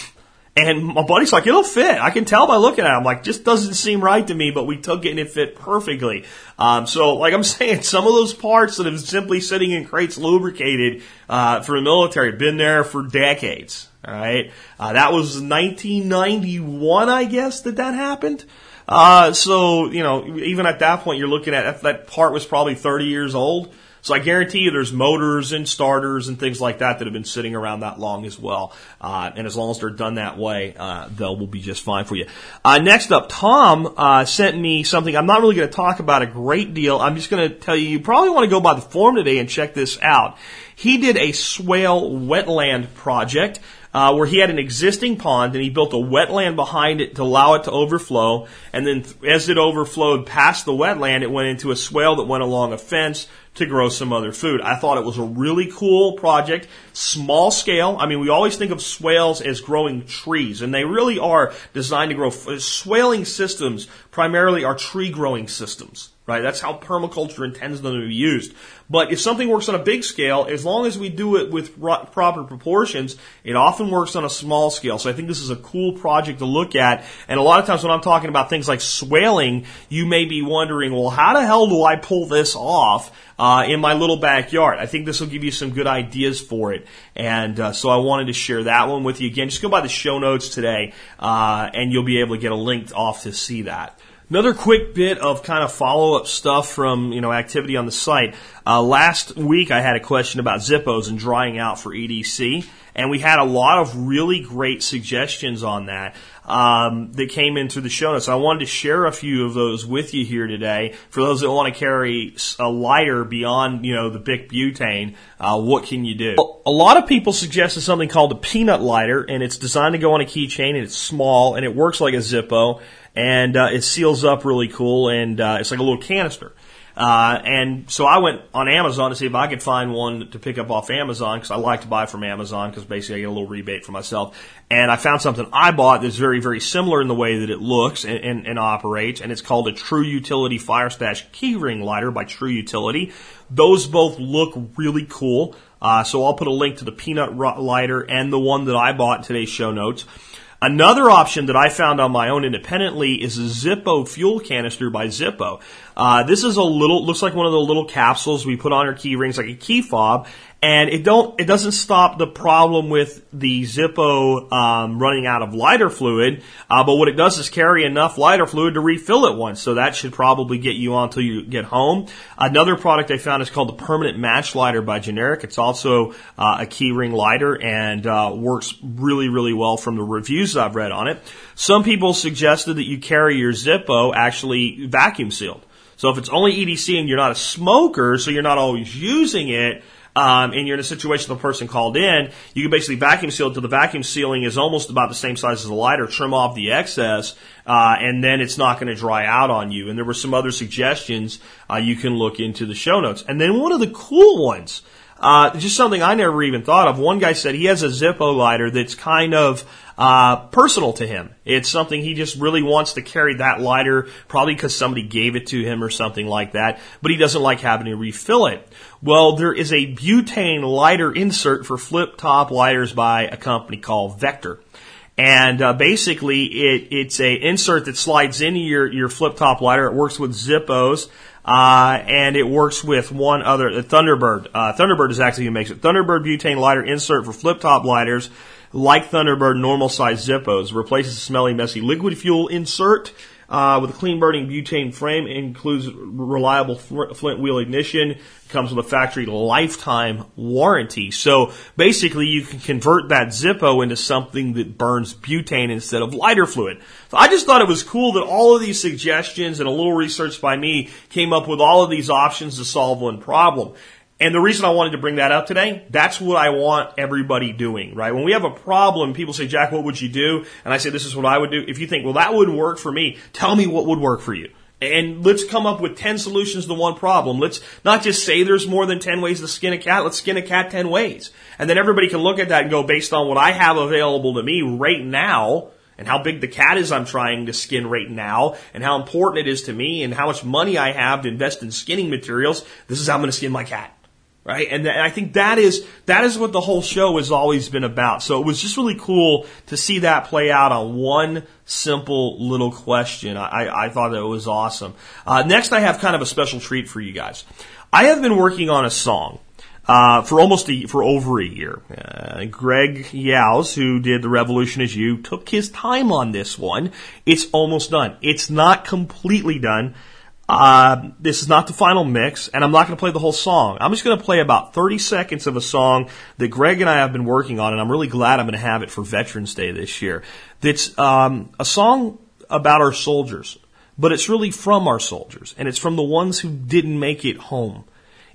and my buddy's like, it'll fit. I can tell by looking at it. I'm like, just doesn't seem right to me, but we took it and it fit perfectly. Um, so, like I'm saying, some of those parts that have simply sitting in crates lubricated uh, for the military have been there for decades. All right, uh, that was 1991, I guess, that that happened. Uh, so you know, even at that point, you're looking at that part was probably 30 years old. So I guarantee you there's motors and starters and things like that that have been sitting around that long as well. Uh, and as long as they're done that way, uh, they'll will be just fine for you. Uh, next up, Tom uh, sent me something. I'm not really going to talk about a great deal. I'm just going to tell you, you probably want to go by the forum today and check this out. He did a swale wetland project uh, where he had an existing pond and he built a wetland behind it to allow it to overflow. And then th- as it overflowed past the wetland, it went into a swale that went along a fence to grow some other food. I thought it was a really cool project, small scale. I mean, we always think of swales as growing trees, and they really are designed to grow. Swaling systems primarily are tree growing systems, right? That's how permaculture intends them to be used. But if something works on a big scale, as long as we do it with proper proportions, it often works on a small scale. So I think this is a cool project to look at. And a lot of times when I'm talking about things like swaling, you may be wondering, well, how the hell do I pull this off? Uh, in my little backyard. I think this will give you some good ideas for it. And uh, so I wanted to share that one with you. Again, just go by the show notes today, uh, and you'll be able to get a link off to see that. Another quick bit of kind of follow up stuff from you know activity on the site. Uh, last week I had a question about Zippos and drying out for EDC, and we had a lot of really great suggestions on that um, that came into the show notes. I wanted to share a few of those with you here today. For those that want to carry a lighter beyond you know the Bic butane, uh, what can you do? A lot of people suggested something called a peanut lighter, and it's designed to go on a keychain, and it's small, and it works like a Zippo and uh, it seals up really cool, and uh, it's like a little canister. Uh, and so I went on Amazon to see if I could find one to pick up off Amazon because I like to buy from Amazon because basically I get a little rebate for myself. And I found something I bought that's very, very similar in the way that it looks and, and, and operates, and it's called a True Utility Fire Stash Keyring Lighter by True Utility. Those both look really cool. Uh, so I'll put a link to the peanut lighter and the one that I bought in today's show notes. Another option that I found on my own independently is a Zippo fuel canister by Zippo. Uh, this is a little, looks like one of the little capsules we put on our key rings, like a key fob, And it don't it doesn't stop the problem with the Zippo um, running out of lighter fluid, uh, but what it does is carry enough lighter fluid to refill it once. So that should probably get you on until you get home. Another product I found is called the Permanent Match Lighter by Generic. It's also uh, a keyring lighter and uh, works really really well from the reviews I've read on it. Some people suggested that you carry your Zippo actually vacuum sealed. So if it's only EDC and you're not a smoker, so you're not always using it, um, and you're in a situation the person called in, you can basically vacuum seal it till the vacuum sealing is almost about the same size as a lighter, trim off the excess, uh, and then it's not going to dry out on you. And there were some other suggestions uh, you can look into the show notes. And then one of the cool ones, uh, just something I never even thought of. One guy said he has a Zippo lighter that's kind of uh, personal to him. It's something he just really wants to carry that lighter, probably because somebody gave it to him or something like that, but he doesn't like having to refill it. Well, there is a butane lighter insert for flip top lighters by a company called Vector. And uh, basically, it, it's a insert that slides into your, your flip top lighter. It works with Zippos. Uh, and it works with one other, the Thunderbird. Uh, Thunderbird is actually who makes it. Thunderbird butane lighter insert for flip top lighters, like Thunderbird normal size Zippos, replaces the smelly, messy liquid fuel insert. Uh, with a clean burning butane frame, it includes reliable flint wheel ignition, comes with a factory lifetime warranty. So basically you can convert that Zippo into something that burns butane instead of lighter fluid. So I just thought it was cool that all of these suggestions and a little research by me came up with all of these options to solve one problem. And the reason I wanted to bring that up today, that's what I want everybody doing, right? When we have a problem, people say, Jack, what would you do? And I say, this is what I would do. If you think, well, that wouldn't work for me, tell me what would work for you. And let's come up with 10 solutions to one problem. Let's not just say there's more than 10 ways to skin a cat. Let's skin a cat 10 ways. And then everybody can look at that and go, based on what I have available to me right now, and how big the cat is I'm trying to skin right now, and how important it is to me, and how much money I have to invest in skinning materials, this is how I'm going to skin my cat right? And, th- and I think that is that is what the whole show has always been about. So it was just really cool to see that play out on one simple little question. I, I thought that was awesome. Uh, next, I have kind of a special treat for you guys. I have been working on a song. Uh, for almost a, for over a year. Uh, Greg Yows, who did The Revolution as You, took his time on this one. It's almost done. It's not completely done. Uh, this is not the final mix, and I'm not going to play the whole song. I'm just going to play about 30 seconds of a song that Greg and I have been working on, and I'm really glad I'm going to have it for Veterans Day this year. That's um, a song about our soldiers, but it's really from our soldiers, and it's from the ones who didn't make it home.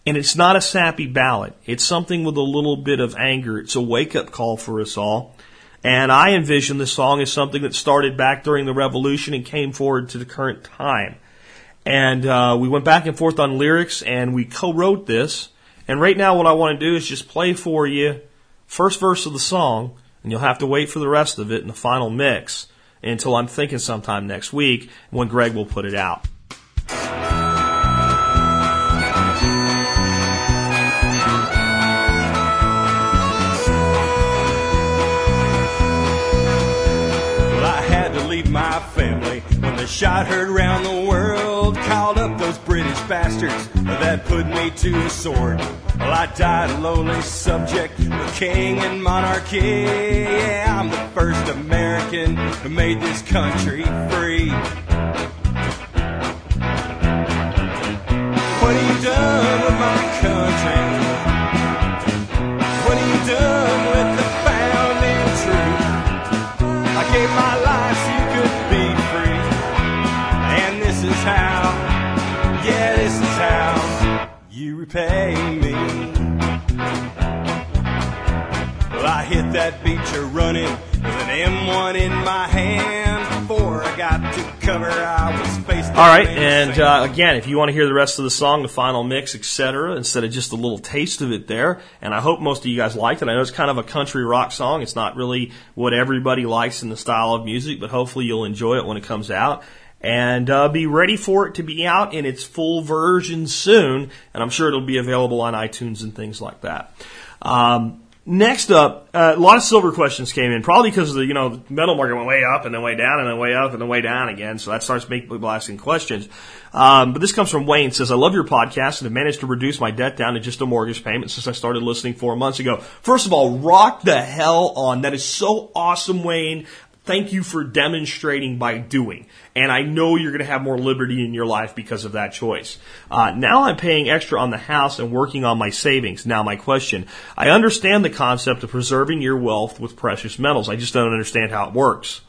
And it's not a sappy ballad. It's something with a little bit of anger. It's a wake up call for us all. And I envision this song as something that started back during the revolution and came forward to the current time. And uh, we went back and forth on lyrics, and we co-wrote this. And right now, what I want to do is just play for you first verse of the song, and you'll have to wait for the rest of it in the final mix until I'm thinking sometime next week when Greg will put it out. Well, I had to leave my family when the shot heard round British bastards that put me to the sword. Well, I died a lowly subject with king and monarchy. Yeah, I'm the first American who made this country free. What have you done with my repay me. Well, I hit that beach a running with an M1 in my hand. Before I got to cover, I was faced. All right, and uh, again, if you want to hear the rest of the song, the final mix, etc., instead of just a little taste of it there, and I hope most of you guys liked it. I know it's kind of a country rock song. It's not really what everybody likes in the style of music, but hopefully you'll enjoy it when it comes out. And uh, be ready for it to be out in its full version soon, and I'm sure it'll be available on iTunes and things like that. Um, Next up, uh, a lot of silver questions came in, probably because the you know the metal market went way up and then way down and then way up and then way down again. So that starts making people asking questions. Um, but this comes from Wayne. Says I love your podcast and have managed to reduce my debt down to just a mortgage payment since I started listening four months ago. First of all, rock the hell on. That is so awesome, Wayne. Thank you for demonstrating by doing. And I know you're going to have more liberty in your life because of that choice. Uh, now I'm paying extra on the house and working on my savings. Now my question, I understand the concept of preserving your wealth with precious metals. I just don't understand how it works.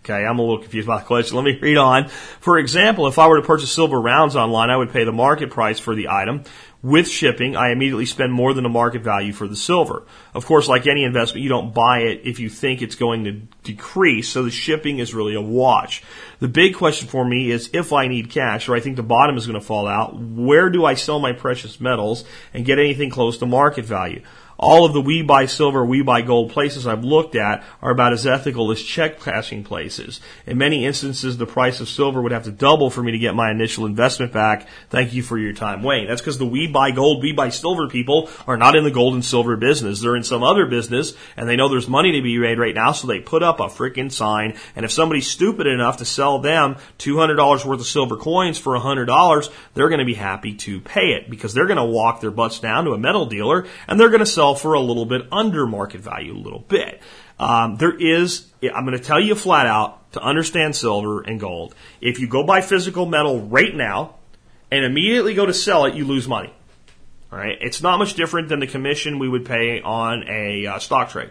Okay, I'm a little confused about the question. Let me read on. For example, if I were to purchase silver rounds online, I would pay the market price for the item, with shipping, I immediately spend more than the market value for the silver. Of course, like any investment, you don't buy it if you think it's going to decrease, so the shipping is really a watch. The big question for me is if I need cash or I think the bottom is going to fall out, where do I sell my precious metals and get anything close to market value? All of the we buy silver, we buy gold places I've looked at are about as ethical as check cashing places. In many instances, the price of silver would have to double for me to get my initial investment back. Thank you for your time, Wayne. That's because the we buy gold, we buy silver people are not in the gold and silver business. They're in some other business and they know there's money to be made right now, so they put up a freaking sign. And if somebody's stupid enough to sell them $200 worth of silver coins for $100, they're going to be happy to pay it because they're going to walk their butts down to a metal dealer and they're going to sell sell for a little bit under market value, a little bit. Um, there is, I'm going to tell you flat out to understand silver and gold. If you go buy physical metal right now and immediately go to sell it, you lose money. All right, it's not much different than the commission we would pay on a uh, stock trade.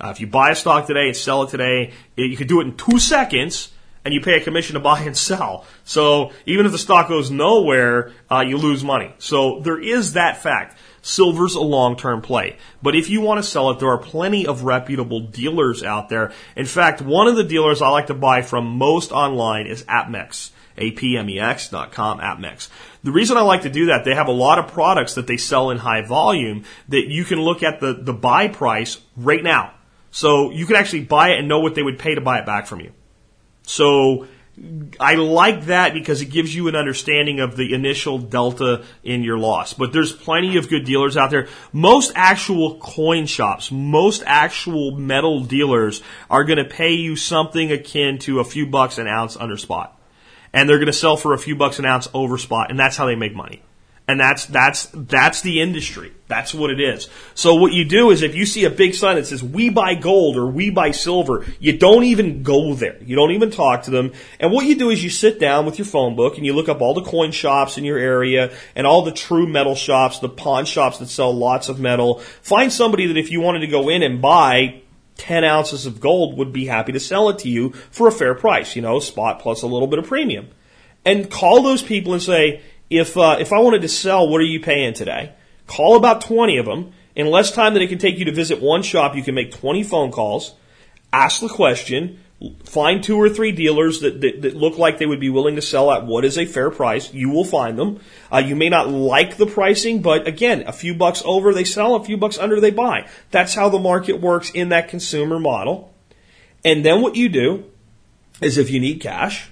Uh, if you buy a stock today and sell it today, you could do it in two seconds and you pay a commission to buy and sell. So even if the stock goes nowhere, uh, you lose money. So there is that fact. Silver's a long-term play. But if you want to sell it, there are plenty of reputable dealers out there. In fact, one of the dealers I like to buy from most online is APMEX. APMEX.com, APMEX. The reason I like to do that, they have a lot of products that they sell in high volume that you can look at the, the buy price right now. So you can actually buy it and know what they would pay to buy it back from you. So I like that because it gives you an understanding of the initial delta in your loss. But there's plenty of good dealers out there. Most actual coin shops, most actual metal dealers are going to pay you something akin to a few bucks an ounce under spot. And they're going to sell for a few bucks an ounce over spot. And that's how they make money. And that's, that's, that's the industry. That's what it is. So what you do is if you see a big sign that says we buy gold or we buy silver, you don't even go there. You don't even talk to them. And what you do is you sit down with your phone book and you look up all the coin shops in your area and all the true metal shops, the pawn shops that sell lots of metal. Find somebody that if you wanted to go in and buy 10 ounces of gold would be happy to sell it to you for a fair price, you know, spot plus a little bit of premium. And call those people and say, if uh, if I wanted to sell, what are you paying today? Call about 20 of them. In less time than it can take you to visit one shop, you can make 20 phone calls, ask the question, find two or three dealers that, that, that look like they would be willing to sell at what is a fair price. You will find them. Uh, you may not like the pricing, but again, a few bucks over they sell, a few bucks under they buy. That's how the market works in that consumer model. And then what you do is if you need cash,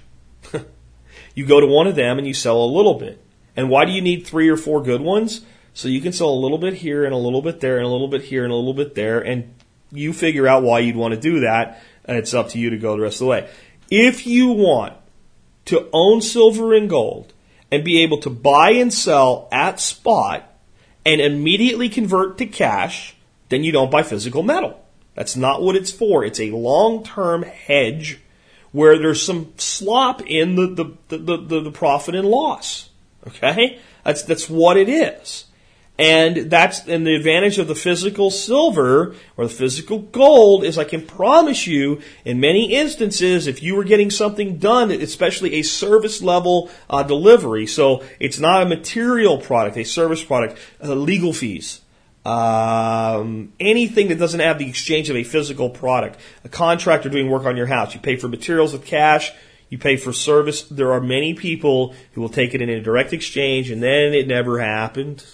you go to one of them and you sell a little bit. And why do you need three or four good ones? So you can sell a little bit here and a little bit there and a little bit here and a little bit there, and you figure out why you'd want to do that, and it's up to you to go the rest of the way. If you want to own silver and gold and be able to buy and sell at spot and immediately convert to cash, then you don't buy physical metal. That's not what it's for. It's a long term hedge where there's some slop in the, the, the, the, the profit and loss. Okay? That's, that's what it is. And that's, and the advantage of the physical silver or the physical gold is I can promise you in many instances if you were getting something done, especially a service level uh, delivery, so it's not a material product, a service product, uh, legal fees, um, anything that doesn't have the exchange of a physical product, a contractor doing work on your house, you pay for materials with cash, you pay for service. There are many people who will take it in a direct exchange and then it never happened.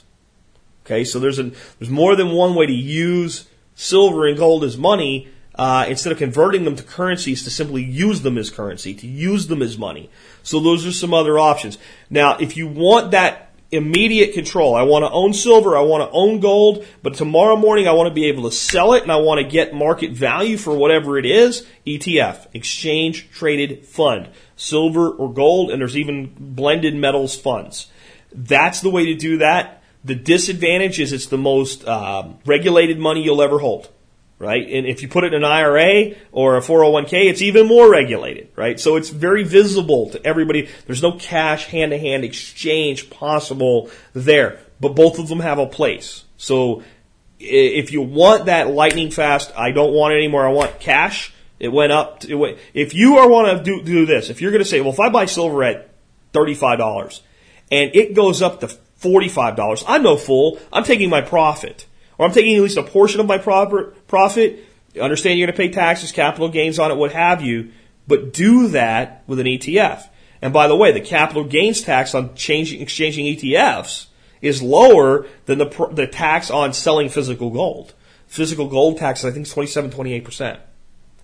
Okay, so there's a, there's more than one way to use silver and gold as money uh, instead of converting them to currencies to simply use them as currency, to use them as money. So those are some other options. Now, if you want that immediate control. I want to own silver. I want to own gold. But tomorrow morning, I want to be able to sell it and I want to get market value for whatever it is. ETF, exchange traded fund, silver or gold. And there's even blended metals funds. That's the way to do that. The disadvantage is it's the most um, regulated money you'll ever hold right? And if you put it in an IRA or a 401k, it's even more regulated, right? So it's very visible to everybody. There's no cash hand to hand exchange possible there, but both of them have a place. So if you want that lightning fast, I don't want it anymore. I want cash. It went up. To, it went, if you are want to do, do this, if you're going to say, well, if I buy silver at $35 and it goes up to $45, I'm no fool. I'm taking my profit or I'm taking at least a portion of my profit. Understand you're going to pay taxes, capital gains on it, what have you, but do that with an ETF. And by the way, the capital gains tax on changing, exchanging ETFs is lower than the, the tax on selling physical gold. Physical gold tax, I think, is 27, 28%.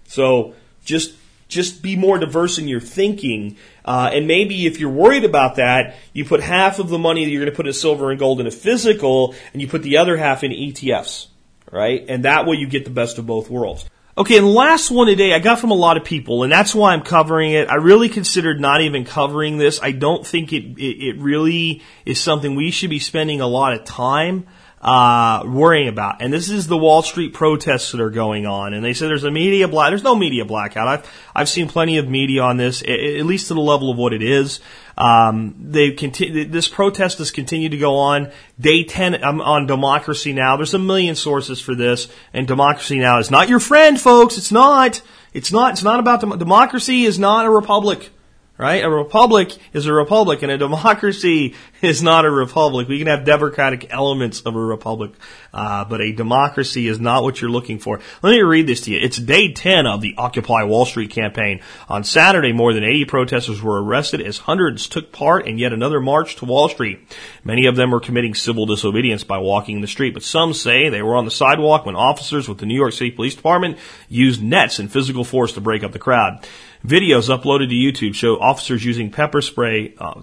So just just be more diverse in your thinking. Uh, and maybe if you're worried about that, you put half of the money that you're going to put in silver and gold in a physical, and you put the other half in ETFs, right? And that way you get the best of both worlds. Okay, and last one today I got from a lot of people, and that's why I'm covering it. I really considered not even covering this. I don't think it, it, it really is something we should be spending a lot of time uh, worrying about. And this is the Wall Street protests that are going on. And they say there's a media black. There's no media blackout. I've I've seen plenty of media on this, at least to the level of what it is. Um, they continue. This protest has continued to go on. Day ten I'm on Democracy Now. There's a million sources for this, and Democracy Now is not your friend, folks. It's not. It's not. It's not about dem- democracy. Is not a republic right? A republic is a republic, and a democracy is not a republic. We can have democratic elements of a republic, uh, but a democracy is not what you're looking for. Let me read this to you. It's day 10 of the Occupy Wall Street campaign. On Saturday, more than 80 protesters were arrested as hundreds took part in yet another march to Wall Street. Many of them were committing civil disobedience by walking the street, but some say they were on the sidewalk when officers with the New York City Police Department used nets and physical force to break up the crowd. Videos uploaded to YouTube show officers using pepper spray, uh,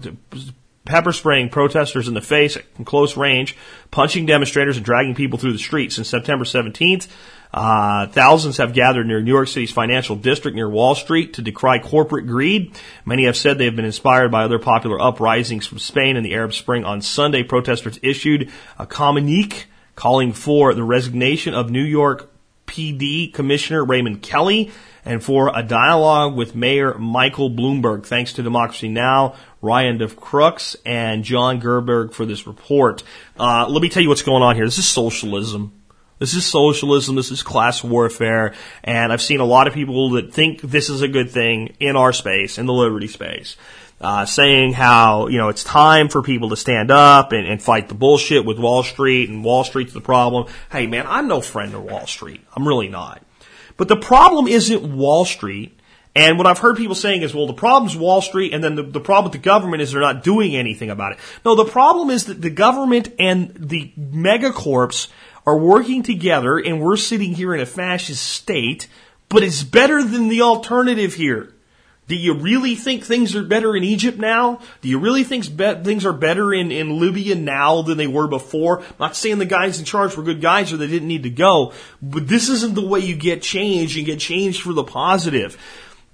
pepper spraying protesters in the face at close range, punching demonstrators and dragging people through the streets. Since September 17th, uh, thousands have gathered near New York City's financial district near Wall Street to decry corporate greed. Many have said they have been inspired by other popular uprisings from Spain and the Arab Spring. On Sunday, protesters issued a communique calling for the resignation of New York PD Commissioner Raymond Kelly and for a dialogue with Mayor Michael Bloomberg. Thanks to Democracy Now!, Ryan DeCrooks, and John Gerberg for this report. Uh, let me tell you what's going on here. This is socialism. This is socialism. This is class warfare. And I've seen a lot of people that think this is a good thing in our space, in the liberty space. Uh, saying how, you know, it's time for people to stand up and, and fight the bullshit with Wall Street and Wall Street's the problem. Hey man, I'm no friend of Wall Street. I'm really not. But the problem isn't Wall Street. And what I've heard people saying is, well, the problem's Wall Street, and then the, the problem with the government is they're not doing anything about it. No, the problem is that the government and the megacorps are working together, and we're sitting here in a fascist state, but it's better than the alternative here. Do you really think things are better in Egypt now? Do you really think be- things are better in, in Libya now than they were before? I'm not saying the guys in charge were good guys or they didn't need to go, but this isn't the way you get change and get change for the positive.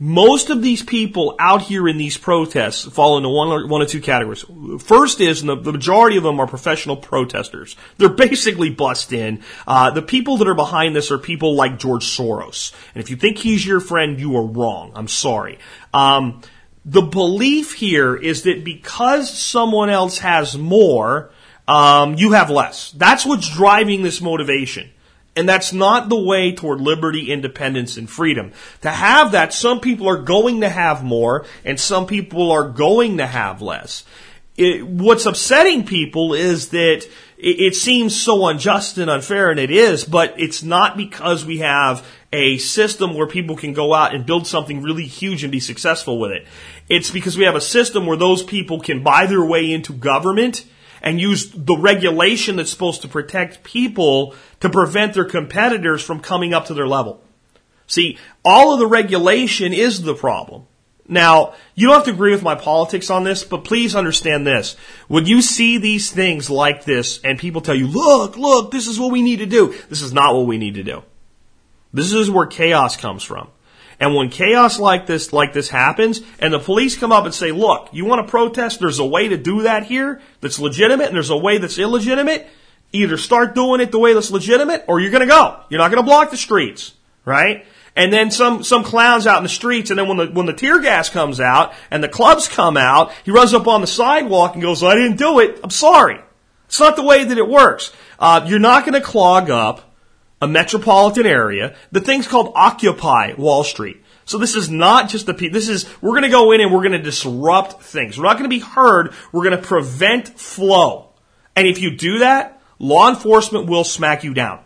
Most of these people out here in these protests fall into one or, one or two categories. First is, and the, the majority of them are professional protesters. They're basically bust in. Uh, the people that are behind this are people like George Soros. And if you think he's your friend, you are wrong. I'm sorry. Um, the belief here is that because someone else has more, um, you have less. That's what's driving this motivation. And that's not the way toward liberty, independence, and freedom. To have that, some people are going to have more, and some people are going to have less. It, what's upsetting people is that it, it seems so unjust and unfair, and it is, but it's not because we have a system where people can go out and build something really huge and be successful with it. It's because we have a system where those people can buy their way into government and use the regulation that's supposed to protect people to prevent their competitors from coming up to their level. See, all of the regulation is the problem. Now, you don't have to agree with my politics on this, but please understand this. When you see these things like this and people tell you, look, look, this is what we need to do, this is not what we need to do. This is where chaos comes from. And when chaos like this, like this happens, and the police come up and say, look, you want to protest? There's a way to do that here that's legitimate, and there's a way that's illegitimate. Either start doing it the way that's legitimate, or you're gonna go. You're not gonna block the streets, right? And then some, some clowns out in the streets, and then when the, when the tear gas comes out, and the clubs come out, he runs up on the sidewalk and goes, I didn't do it, I'm sorry. It's not the way that it works. Uh, you're not gonna clog up a metropolitan area. The thing's called Occupy Wall Street. So this is not just the people. This is, we're going to go in and we're going to disrupt things. We're not going to be heard. We're going to prevent flow. And if you do that, law enforcement will smack you down.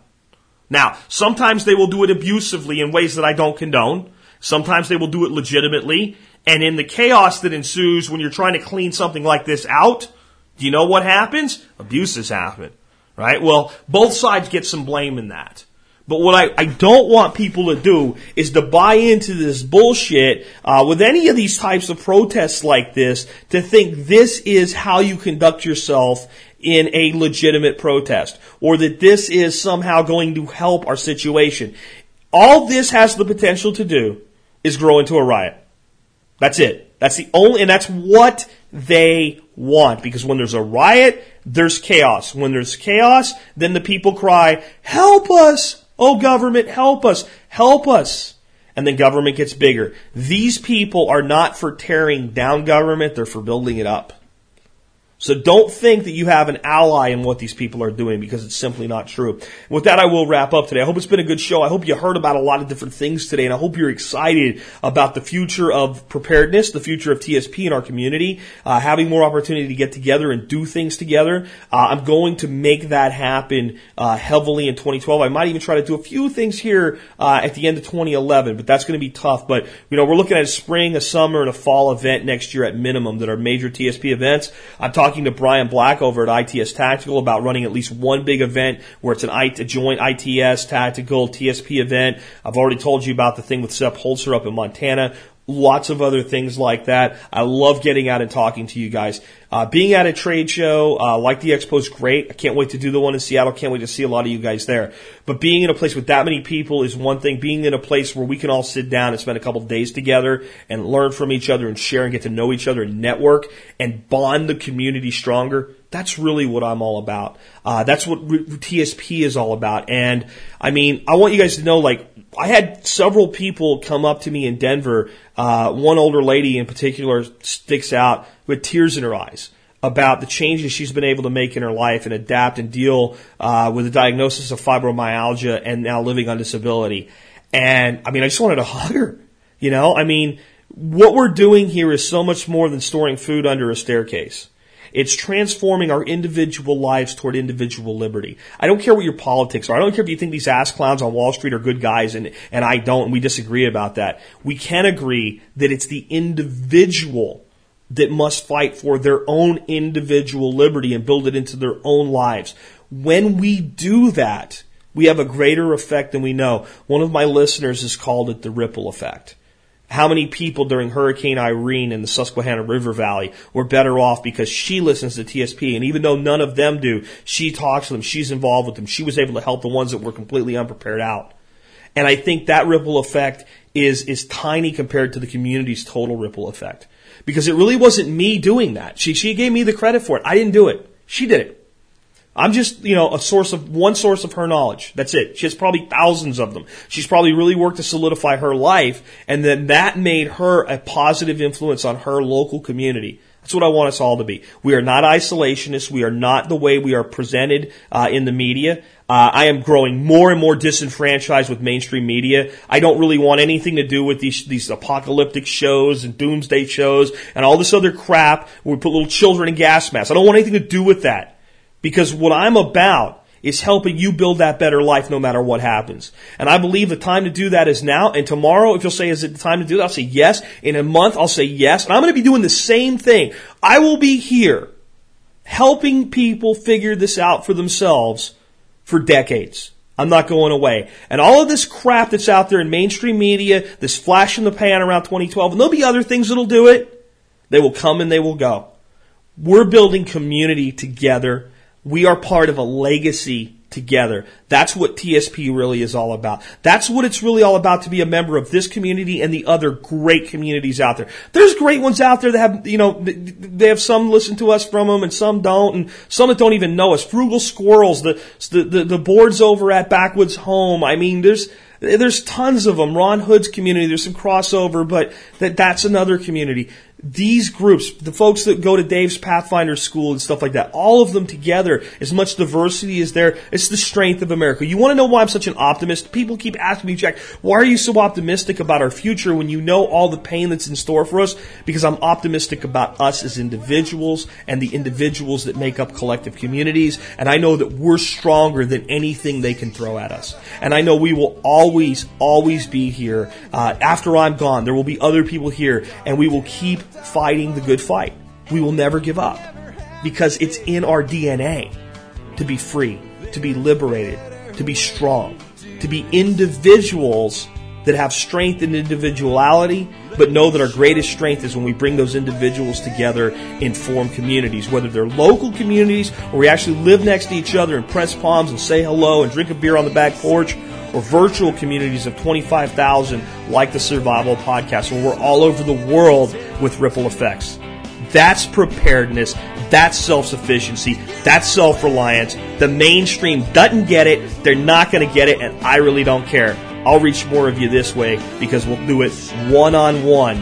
Now, sometimes they will do it abusively in ways that I don't condone. Sometimes they will do it legitimately. And in the chaos that ensues when you're trying to clean something like this out, do you know what happens? Abuses happen. Right? Well, both sides get some blame in that. But what I, I don't want people to do is to buy into this bullshit uh, with any of these types of protests like this to think this is how you conduct yourself in a legitimate protest or that this is somehow going to help our situation. All this has the potential to do is grow into a riot. That's it. That's the only, and that's what they want. Because when there's a riot, there's chaos. When there's chaos, then the people cry, help us! Oh, government, help us! Help us! And then government gets bigger. These people are not for tearing down government, they're for building it up. So don't think that you have an ally in what these people are doing because it's simply not true. With that, I will wrap up today. I hope it's been a good show. I hope you heard about a lot of different things today and I hope you're excited about the future of preparedness, the future of TSP in our community, uh, having more opportunity to get together and do things together. Uh, I'm going to make that happen uh, heavily in 2012. I might even try to do a few things here uh, at the end of 2011, but that's going to be tough. But, you know, we're looking at a spring, a summer, and a fall event next year at minimum that are major TSP events. I'm talking talking to Bryan Black over at ITS Tactical about running at least one big event where it's an IT, a joint ITS Tactical TSP event. I've already told you about the thing with Sepp Holzer up in Montana lots of other things like that. I love getting out and talking to you guys. Uh, being at a trade show uh, like the expo is great. I can't wait to do the one in Seattle. Can't wait to see a lot of you guys there. But being in a place with that many people is one thing. Being in a place where we can all sit down and spend a couple of days together and learn from each other and share and get to know each other and network and bond the community stronger. That's really what I'm all about. Uh, that's what TSP is all about. And I mean, I want you guys to know, like, I had several people come up to me in Denver. Uh, one older lady in particular sticks out with tears in her eyes about the changes she's been able to make in her life and adapt and deal uh, with the diagnosis of fibromyalgia and now living on disability. And I mean, I just wanted to hug her. You know, I mean, what we're doing here is so much more than storing food under a staircase. It's transforming our individual lives toward individual liberty. I don't care what your politics are. I don't care if you think these ass clowns on Wall Street are good guys and, and I don't, and we disagree about that. We can agree that it's the individual that must fight for their own individual liberty and build it into their own lives. When we do that, we have a greater effect than we know. One of my listeners has called it the ripple effect how many people during Hurricane Irene in the Susquehanna River Valley were better off because she listens to TSP. And even though none of them do, she talks to them. She's involved with them. She was able to help the ones that were completely unprepared out. And I think that ripple effect is, is tiny compared to the community's total ripple effect. Because it really wasn't me doing that. She, she gave me the credit for it. I didn't do it. She did it. I'm just, you know, a source of, one source of her knowledge. That's it. She has probably thousands of them. She's probably really worked to solidify her life, and then that made her a positive influence on her local community. That's what I want us all to be. We are not isolationists. We are not the way we are presented uh, in the media. Uh, I am growing more and more disenfranchised with mainstream media. I don't really want anything to do with these these apocalyptic shows and doomsday shows and all this other crap where we put little children in gas masks. I don't want anything to do with that. Because what I'm about is helping you build that better life no matter what happens. And I believe the time to do that is now. And tomorrow, if you'll say, is it the time to do that? I'll say yes. In a month, I'll say yes. And I'm going to be doing the same thing. I will be here helping people figure this out for themselves for decades. I'm not going away. And all of this crap that's out there in mainstream media, this flash in the pan around 2012, and there'll be other things that'll do it. They will come and they will go. We're building community together. We are part of a legacy together. That's what TSP really is all about. That's what it's really all about to be a member of this community and the other great communities out there. There's great ones out there that have, you know, they have some listen to us from them and some don't and some that don't even know us. Frugal Squirrels, the, the, the, the boards over at Backwoods Home. I mean, there's, there's tons of them. Ron Hood's community, there's some crossover, but that, that's another community these groups, the folks that go to Dave's Pathfinder School and stuff like that, all of them together, as much diversity as there, it's the strength of America. You want to know why I'm such an optimist? People keep asking me, Jack, why are you so optimistic about our future when you know all the pain that's in store for us? Because I'm optimistic about us as individuals and the individuals that make up collective communities. And I know that we're stronger than anything they can throw at us. And I know we will always, always be here. Uh, after I'm gone, there will be other people here and we will keep fighting the good fight. We will never give up because it's in our DNA to be free, to be liberated, to be strong, to be individuals that have strength and individuality, but know that our greatest strength is when we bring those individuals together and form communities, whether they're local communities or we actually live next to each other and press palms and say hello and drink a beer on the back porch or virtual communities of 25,000 like the Survival Podcast, where we're all over the world with ripple effects. That's preparedness. That's self sufficiency. That's self reliance. The mainstream doesn't get it. They're not going to get it, and I really don't care. I'll reach more of you this way because we'll do it one on one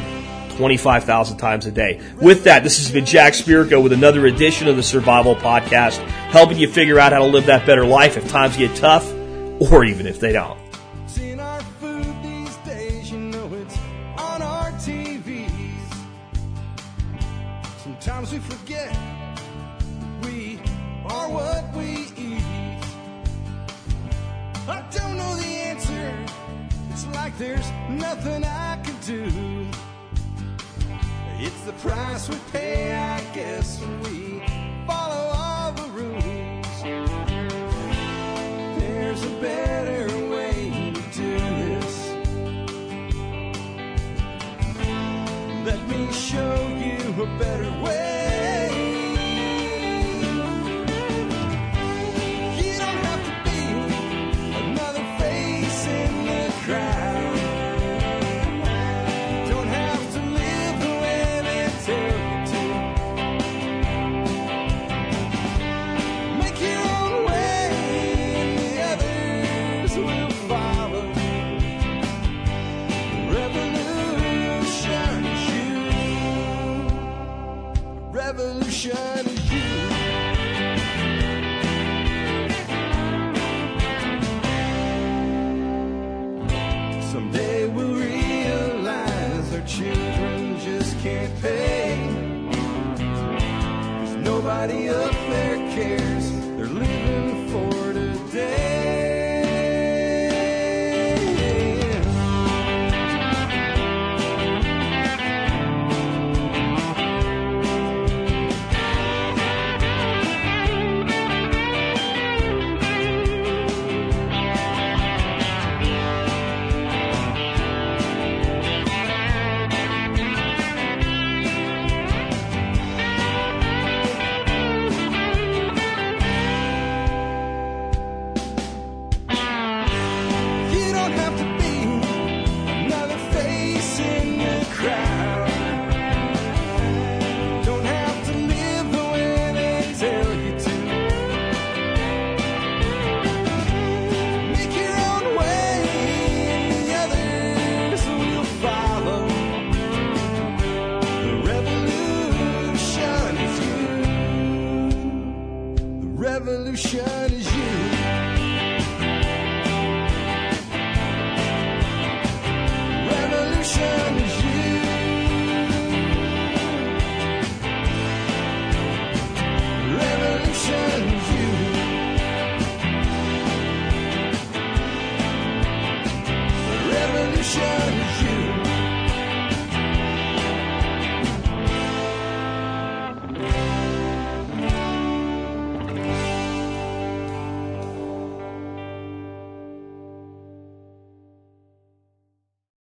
25,000 times a day. With that, this has been Jack Spirko with another edition of the Survival Podcast, helping you figure out how to live that better life if times get tough or even if they don't. Sometimes we forget we are what we eat. I don't know the answer. It's like there's nothing I can do. It's the price we pay, I guess, when we show you a better way. Nobody